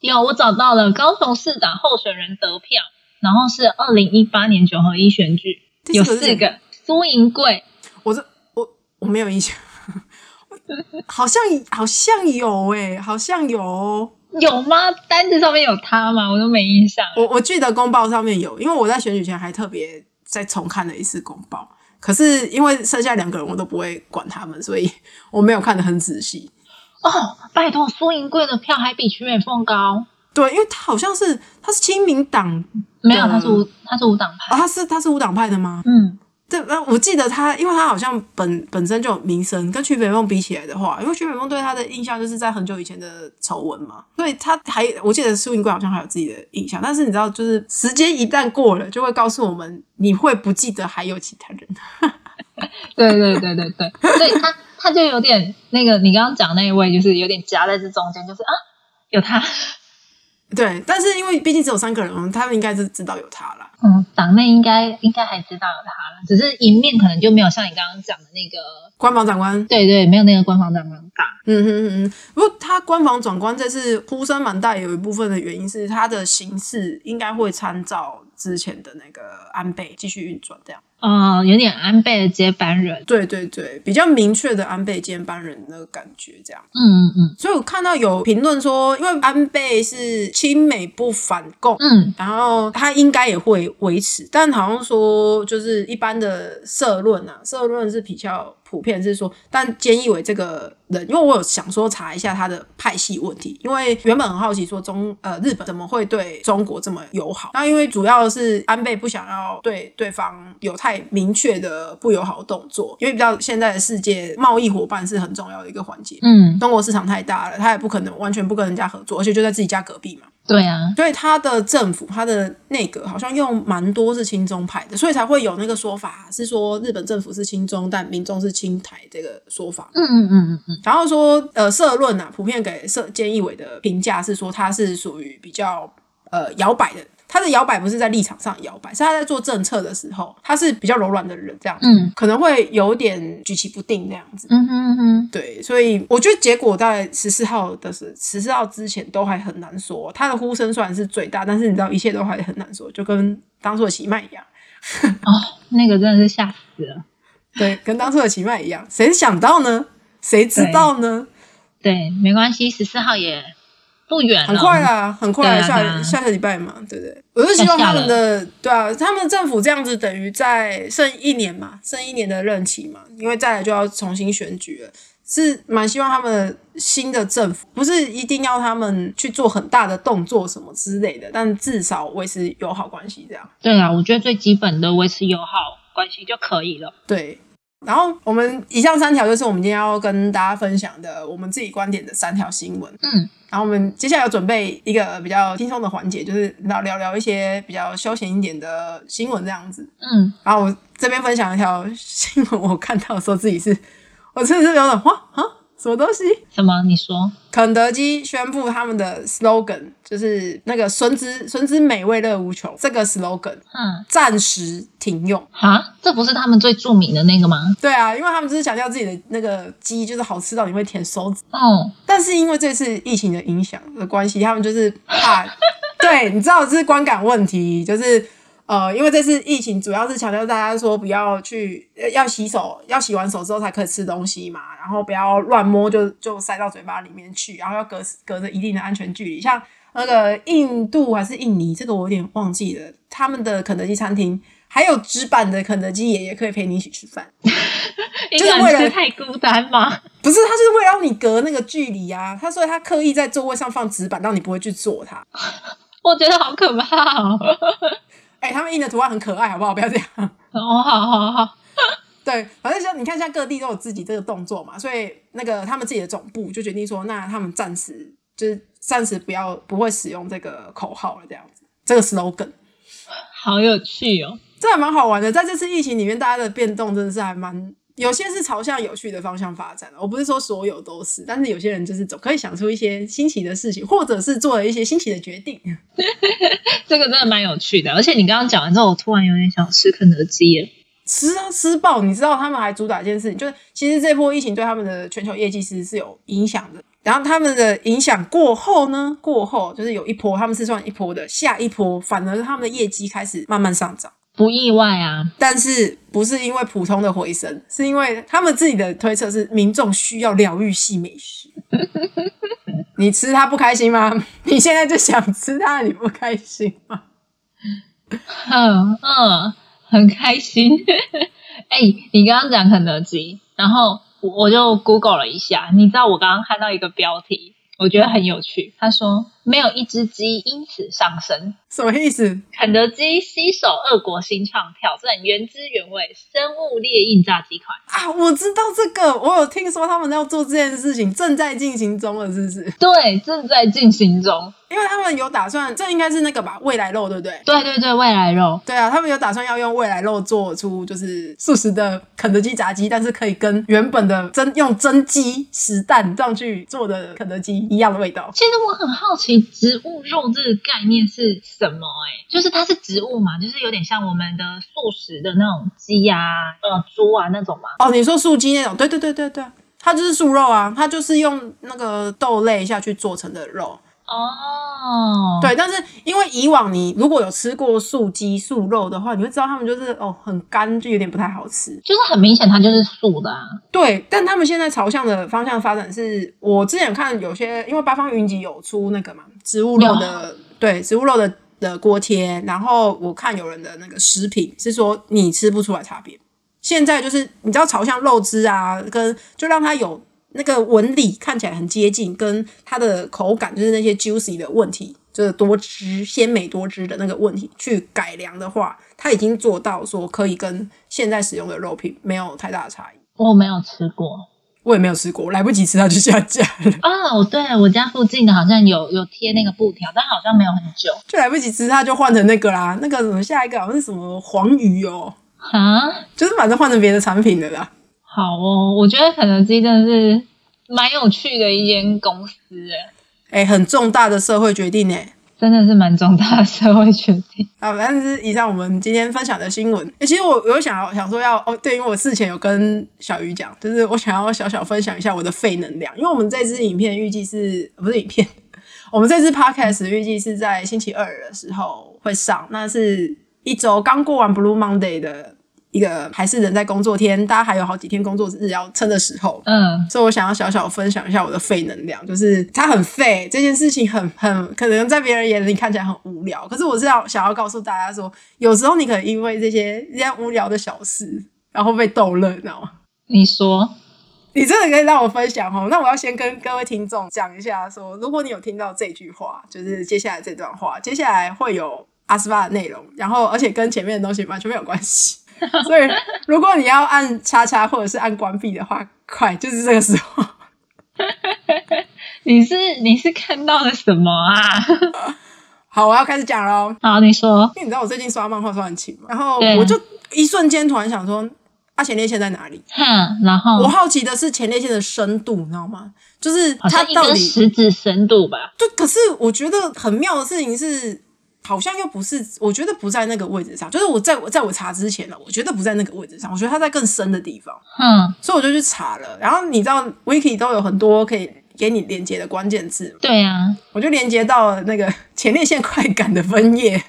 有，我找到了高雄市长候选人得票，然后是二零一八年九合一选举，有四个苏银贵，我这我我没有印象，好像好像有诶、好像有哦、有吗？单子上面有他吗？我都没印象。我我记得公报上面有，因为我在选举前还特别再重看了一次公报。可是因为剩下两个人我都不会管他们，所以我没有看得很仔细。哦，拜托，苏银贵的票还比徐美凤高。对，因为他好像是他是亲民党没有，对他是无他是无党哦，派。他是他是无党派的吗？嗯，对，那我记得他，因为他好像本本身就有名声，跟徐美凤比起来的话，因为徐美凤对他的印象就是在很久以前的丑闻嘛，所以他还我记得苏银贵好像还有自己的印象，但是你知道，就是时间一旦过了，就会告诉我们你会不记得还有其他人。对对对对对，所以他他就有点那个你刚刚讲那一位，就是有点夹在这中间，就是啊，有他，对，但是因为毕竟只有三个人，他们应该是知道有他了。嗯，党内应该应该还知道有他了，只是赢面可能就没有像你刚刚讲的那个，官方长官，对对，没有那个官方长官大。嗯哼嗯哼，不过他官方长官这次呼声蛮大，有一部分的原因是他的形式应该会参照之前的那个安倍继续运转这样。哦，有点安倍的接班人。对对对，比较明确的安倍接班人的感觉这样。嗯嗯嗯所以我看到有评论说，因为安倍是亲美不反共。嗯，然后他应该也会维持，但好像说就是一般的社论啊，社论是比较普遍是说，但菅义伟这个人，因为我有想说查一下他的派系问题，因为原本很好奇说中呃日本怎么会对中国这么友好，那因为主要是安倍不想要对对方有太明确的不友好动作，因为比较现在的世界贸易伙伴是很重要的一个环节。嗯，中国市场太大了，他也不可能完全不跟人家合作，而且就在自己家隔壁嘛。对啊，所以他的政府、他的内阁好像用蛮多是亲中派的，所以才会有那个说法，是说日本政府是亲中，但民众是亲台这个说法。嗯嗯嗯嗯嗯，然后说，呃，社论啊，普遍给社菅义伟的评价是说他是属于比较呃摇摆的。他的摇摆不是在立场上摇摆，是他在做政策的时候，他是比较柔软的人，这样子，嗯可能会有点举棋不定那样子。嗯哼哼，对，所以我觉得结果在十四号的时，十四号之前都还很难说。他的呼声虽然是最大，但是你知道一切都还很难说，就跟当初的奇迈一样。哦，那个真的是吓死了。对，跟当初的奇迈一样，谁想到呢？谁知道呢？对，没关系，十四号也不远，很快啦，很快啦，下下个礼拜嘛，对不对？我是希望他们的对啊，他们政府这样子等于在剩一年嘛，剩一年的任期嘛，因为再来就要重新选举了。是蛮希望他们新的政府不是一定要他们去做很大的动作什么之类的，但至少维持友好关系这样。对啊，我觉得最基本的维持友好关系就可以了。对，然后我们以上三条就是我们今天要跟大家分享的我们自己观点的三条新闻。嗯，然后我们接下来要准备一个比较轻松的环节，就是聊聊聊一些比较休闲一点的新闻这样子。嗯，然后我这边分享一条新闻，我看到的时候自己是，我真的是有点哇啊，什么东西？什么？你说？肯德基宣布他们的 slogan 就是那个“吮之吮之美味乐无穷”这个 slogan 嗯，暂时停用。哈，这不是他们最著名的那个吗？对啊，因为他们只是强调自己的那个鸡就是好吃到你会舔手指，哦，但是因为这次疫情的影响的关系，他们就是怕，对，你知道这是观感问题，就是呃，因为这次疫情主要是强调大家说不要去呃要洗手，要洗完手之后才可以吃东西嘛，然后不要乱摸就就塞到嘴巴里面去，然后要隔隔着一定的安全距离。像那个印度还是印尼，这个我有点忘记了，他们的肯德基餐厅还有纸板的肯德基爷爷可以陪你一起吃饭。就是为了太孤单吗？不是，他就是为了让你隔那个距离啊。他说他刻意在座位上放纸板，让你不会去坐它。我觉得好可怕哦。哎、他们印的图案很可爱，好不好？不要这样。哦，好好好，对，反正像你看，像各地都有自己这个动作嘛，所以那个他们自己的总部就决定说，那他们暂时就是暂时不要不会使用这个口号了，这样子，这个 slogan，好有趣哦。这还蛮好玩的。在这次疫情里面，大家的变动真的是还蛮。有些是朝向有趣的方向发展的，我不是说所有都是，但是有些人就是总可以想出一些新奇的事情，或者是做了一些新奇的决定。这个真的蛮有趣的，而且你刚刚讲完之后，我突然有点想吃肯德基了。吃啊吃爆！你知道他们还主打一件事情，就是其实这波疫情对他们的全球业绩其实是有影响的。然后他们的影响过后呢，过后就是有一波，他们是算一波的，下一波反而他们的业绩开始慢慢上涨。不意外啊，但是不是因为普通的回声，是因为他们自己的推测是民众需要疗愈系美食。你吃它不开心吗？你现在就想吃它，你不开心吗？嗯嗯，很开心。哎、你刚刚讲肯德基，然后我我就 Google 了一下，你知道我刚刚看到一个标题，我觉得很有趣。他说没有一只鸡因此上升，什么意思？肯德基携手俄国新创，挑战原汁原味生物猎印炸鸡块。啊，我知道这个，我有听说他们要做这件事情，正在进行中了，是不是？对，正在进行中。因为他们有打算，这应该是那个吧，未来肉，对不对？对对对，未来肉。对啊，他们有打算要用未来肉做出就是素食的肯德基炸鸡，但是可以跟原本的真用真鸡实蛋这样去做的肯德基一样的味道。其实我很好奇，植物肉这个概念是什么、欸？就是它是植物嘛，就是有点像我们的素食的那种鸡啊、呃猪啊那种嘛。哦，你说素鸡那种？对对对对对，它就是素肉啊，它就是用那个豆类下去做成的肉。哦，对，但是因为以往你如果有吃过素鸡、素肉的话，你会知道他们就是哦很干，就有点不太好吃。就是很明显它就是素的啊。对，但他们现在朝向的方向发展是，我之前看有些，因为八方云集有出那个嘛植物肉的，对植物肉的的锅贴，然后我看有人的那个食品是说你吃不出来差别。现在就是你知道朝向肉汁啊，跟就让它有那个纹理看起来很接近，跟它的口感就是那些 juicy 的问题，就是多汁鲜美多汁的那个问题去改良的话，它已经做到说可以跟现在使用的肉品没有太大的差异。我没有吃过我也没有吃过，我来不及吃它就下架了，哦，对我家附近的好像有有贴那个布条，但好像没有很久就来不及吃它就换成那个啦，那个什么下一个好像是什么黄鱼哦，啊。就是反正换成别的产品的啦。好哦，我觉得肯德基真的是蛮有趣的一间公司诶，哎、很重大的社会决定哎。真的是蛮重大的社会决定。好，反正是以上我们今天分享的新闻。诶其实我有想要想说要哦，对，因为我事前有跟小鱼讲，就是我想要小小分享一下我的肺能量，因为我们这支影片预计是不是影片？我们这支 podcast 预计是在星期二的时候会上，那是一周刚过完 Blue Monday 的一个还是人在工作天，大家还有好几天工作日要撑的时候，嗯，所以我想要小小分享一下我的肺能量，就是它很废，这件事情很很可能在别人眼里看起来很无聊，可是我是要想要告诉大家说，有时候你可能因为这些这样无聊的小事，然后被逗乐，你知道吗？你说，你真的可以让我分享哦。那我要先跟各位听众讲一下说如果你有听到这句话，就是接下来这段话，接下来会有阿斯巴的内容，然后而且跟前面的东西完全没有关系。所以，如果你要按叉叉或者是按关闭的话，快就是这个时候。你是你是看到了什么啊？好，我要开始讲喽。好，你说，因为你知道我最近刷漫画刷很勤嘛，然后我就一瞬间突然想说，啊，前列腺在哪里？哼，然后我好奇的是前列腺的深度，你知道吗？就是它到底食指深度吧？对，可是我觉得很妙的事情是，好像又不是，我觉得不在那个位置上。就是我在我在我查之前呢，我觉得不在那个位置上，我觉得它在更深的地方，嗯，所以我就去查了。然后你知道，Wiki 都有很多可以给你连接的关键字，对啊，我就连接到了那个 前列腺快感的分页。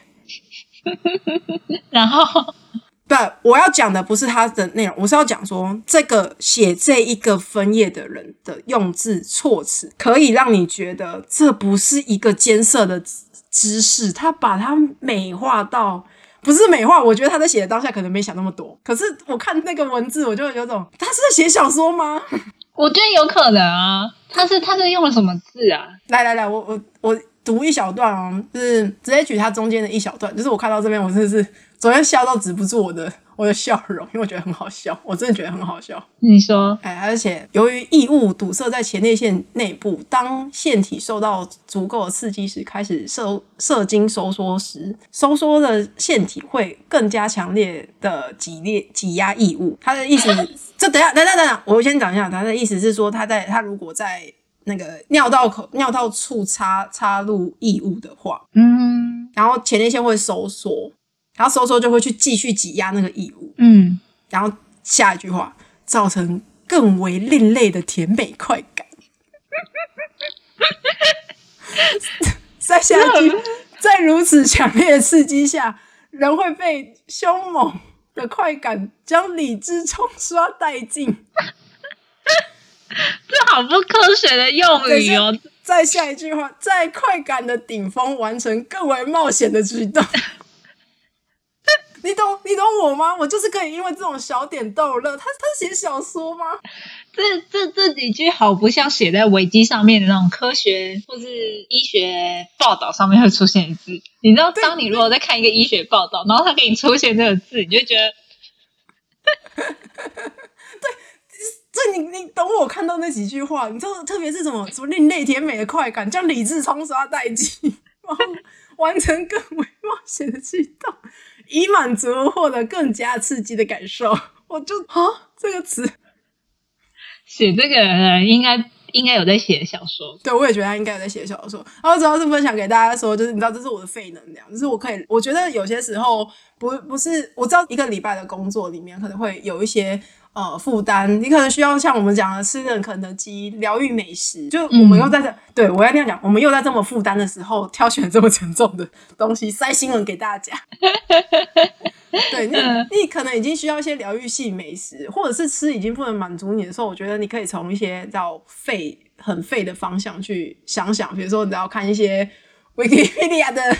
然后不，我要讲的不是它的内容，我是要讲说，这个写这一个分页的人的用字措辞，可以让你觉得这不是一个艰涩的知知识，他把它美化到。不是美化，我觉得他在写的当下可能没想那么多。可是我看那个文字，我就有种他是在写小说吗？我觉得有可能啊，他是他是用了什么字啊？来来来，我我我读一小段哦，就是直接举他中间的一小段，就是我看到这边，我真的是昨天笑到止不住我的我的笑容，因为我觉得很好笑，我真的觉得很好笑。你说，哎，而且由于异物堵塞在前列腺内部，当腺体受到足够的刺激时，开始射射精收缩时，收缩的腺体会更加强烈的挤裂挤压异物。他的意思，这等一下，等等等等，我先讲一下，他的意思是说，他在他如果在那个尿道口尿道处插插入异物的话，嗯然后前列腺会收缩，然后收缩就会去继续挤压那个异物。嗯，然后下一句话造成更为另类的甜美快感。在下一句，在如此强烈的刺激下，人会被凶猛的快感将理智冲刷殆尽。这好不科学的用语哦。再下一句话，在快感的顶峰完成更为冒险的举动。你懂你懂我吗？我就是可以因为这种小点逗乐。他他写小说吗？这这这几句好不像写在维基上面的那种科学或是医学报道上面会出现的字。你知道，对当你如果在看一个医学报道，然后他给你出现这个字，你就觉得 对这你你懂我看到那几句话，你知道，特别是什么什么另类甜美的快感，叫理智冲刷殆尽，然后完成更为冒险的举动，以满足获得更加刺激的感受。我就啊，这个词，写这个人应该应该有在写小说。对我也觉得他应该有在写小说。然后主要是分享给大家说，就是你知道，这是我的肺能量，就是我可以，我觉得有些时候不不是，我知道一个礼拜的工作里面可能会有一些。呃，负担你可能需要像我们讲的吃点肯德基疗愈美食，就我们又在这，对我要这样讲，我们又在这么负担的时候挑选这么沉重的东西塞新闻给大家。对你，你可能已经需要一些疗愈系美食，或者是吃已经不能满足你的时候，我觉得你可以从一些叫废很废的方向去想想，比如说你只要看一些 Wikipedia 的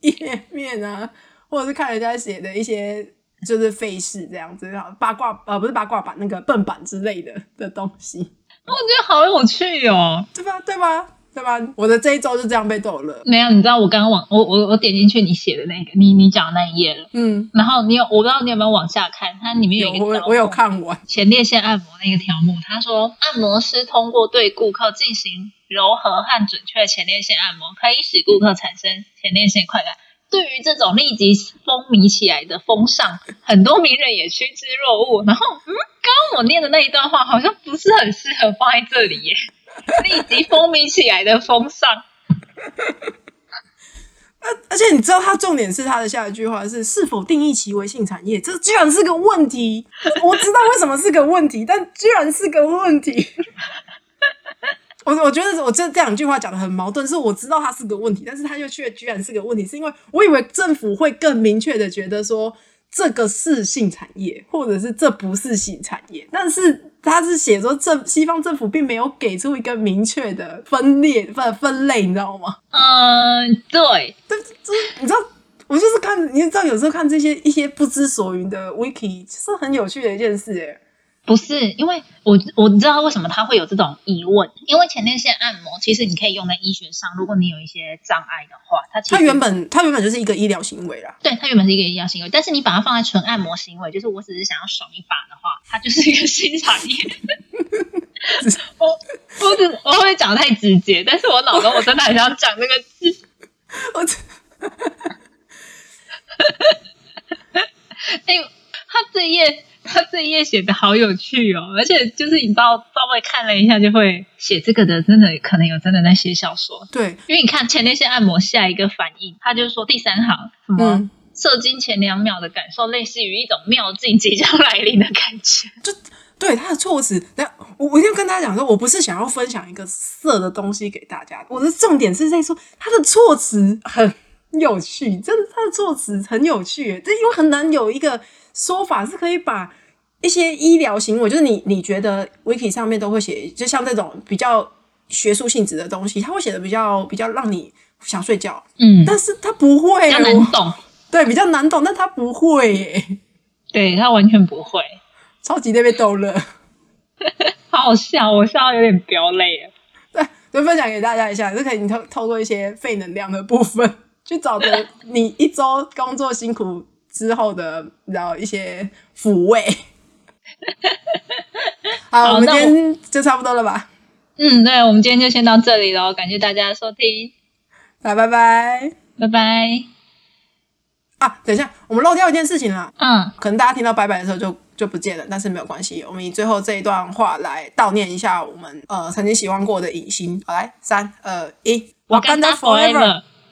页面啊，或者是看人家写的一些。就是费事这样子，八卦呃不是八卦版那个笨版之类的的东西，我觉得好有趣哦，对吧？对吧？对吧？我的这一周就这样被逗了。没有，你知道我刚刚往我我我点进去你写的那个，你你讲的那一页了，嗯，然后你有我不知道你有没有往下看，它里面有有一个条我我有看完，前列腺按摩那个条目，他说按摩师通过对顾客进行柔和和准确的前列腺按摩，可以使顾客产生前列腺快感。对于这种立即风靡起来的风尚，很多名人也趋之若鹜。然后，嗯，刚刚我念的那一段话好像不是很适合放在这里耶。立即风靡起来的风尚，而且你知道，它重点是它的下一句话是是否定义其为性产业，这居然是个问题。我知道为什么是个问题，但居然是个问题。我我觉得我这这两句话讲的很矛盾，是我知道它是个问题，但是它又却居然是个问题，是因为我以为政府会更明确的觉得说这个是性产业，或者是这不是性产业，但是他是写说政西方政府并没有给出一个明确的分裂分分类，你知道吗？嗯，对，但就是你知道，我就是看，你知道有时候看这些一些不知所云的 wiki，是很有趣的一件事诶。不是，因为我我知道为什么他会有这种疑问，因为前列腺按摩其实你可以用在医学上，如果你有一些障碍的话，它其实它原本它原本就是一个医疗行为啦。对它原本是一个医疗行为，但是你把它放在纯按摩行为，就是我只是想要爽一把的话，它就是一个新产业。我我只我会不会讲得太直接，但是我脑中我真的很想讲那个字。我哎、他这页他这这一页写的好有趣哦，而且就是你到稍微看了一下，就会写这个的，真的可能有真的在写小说。对，因为你看前列腺按摩下一个反应，他就说第三行什么、嗯射精前两秒的感受，类似于一种妙境即将来临的感觉。就对他的措辞，那我我一定要跟大家讲说，我不是想要分享一个色的东西给大家，我的重点是在说他的措辞很有趣，真的，他的措辞很有趣，这因为很难有一个说法是可以把一些医疗行为，就是你你觉得 wiki 上面都会写，就像这种比较学术性质的东西，他会写的比较比较让你想睡觉，嗯，但是他不会比较难懂，对，比较难懂，但他不会。耶，对他完全不会，超级的被逗乐。好好笑，我笑到有点飙泪。了。对，就分享给大家一下，就可以你透透过一些废能量的部分，去找的你一周工作辛苦之后的，然后一些抚慰。好，我们今天就差不多了吧？嗯，对，我们今天就先到这里喽，感谢大家的收听，拜，拜拜。拜拜。啊，等一下，我们漏掉一件事情了，嗯，可能大家听到拜拜的时候就就不见了，但是没有关系，我们以最后这一段话来悼念一下我们呃曾经喜欢过的影星。好，来，三二一 Wakanda forever。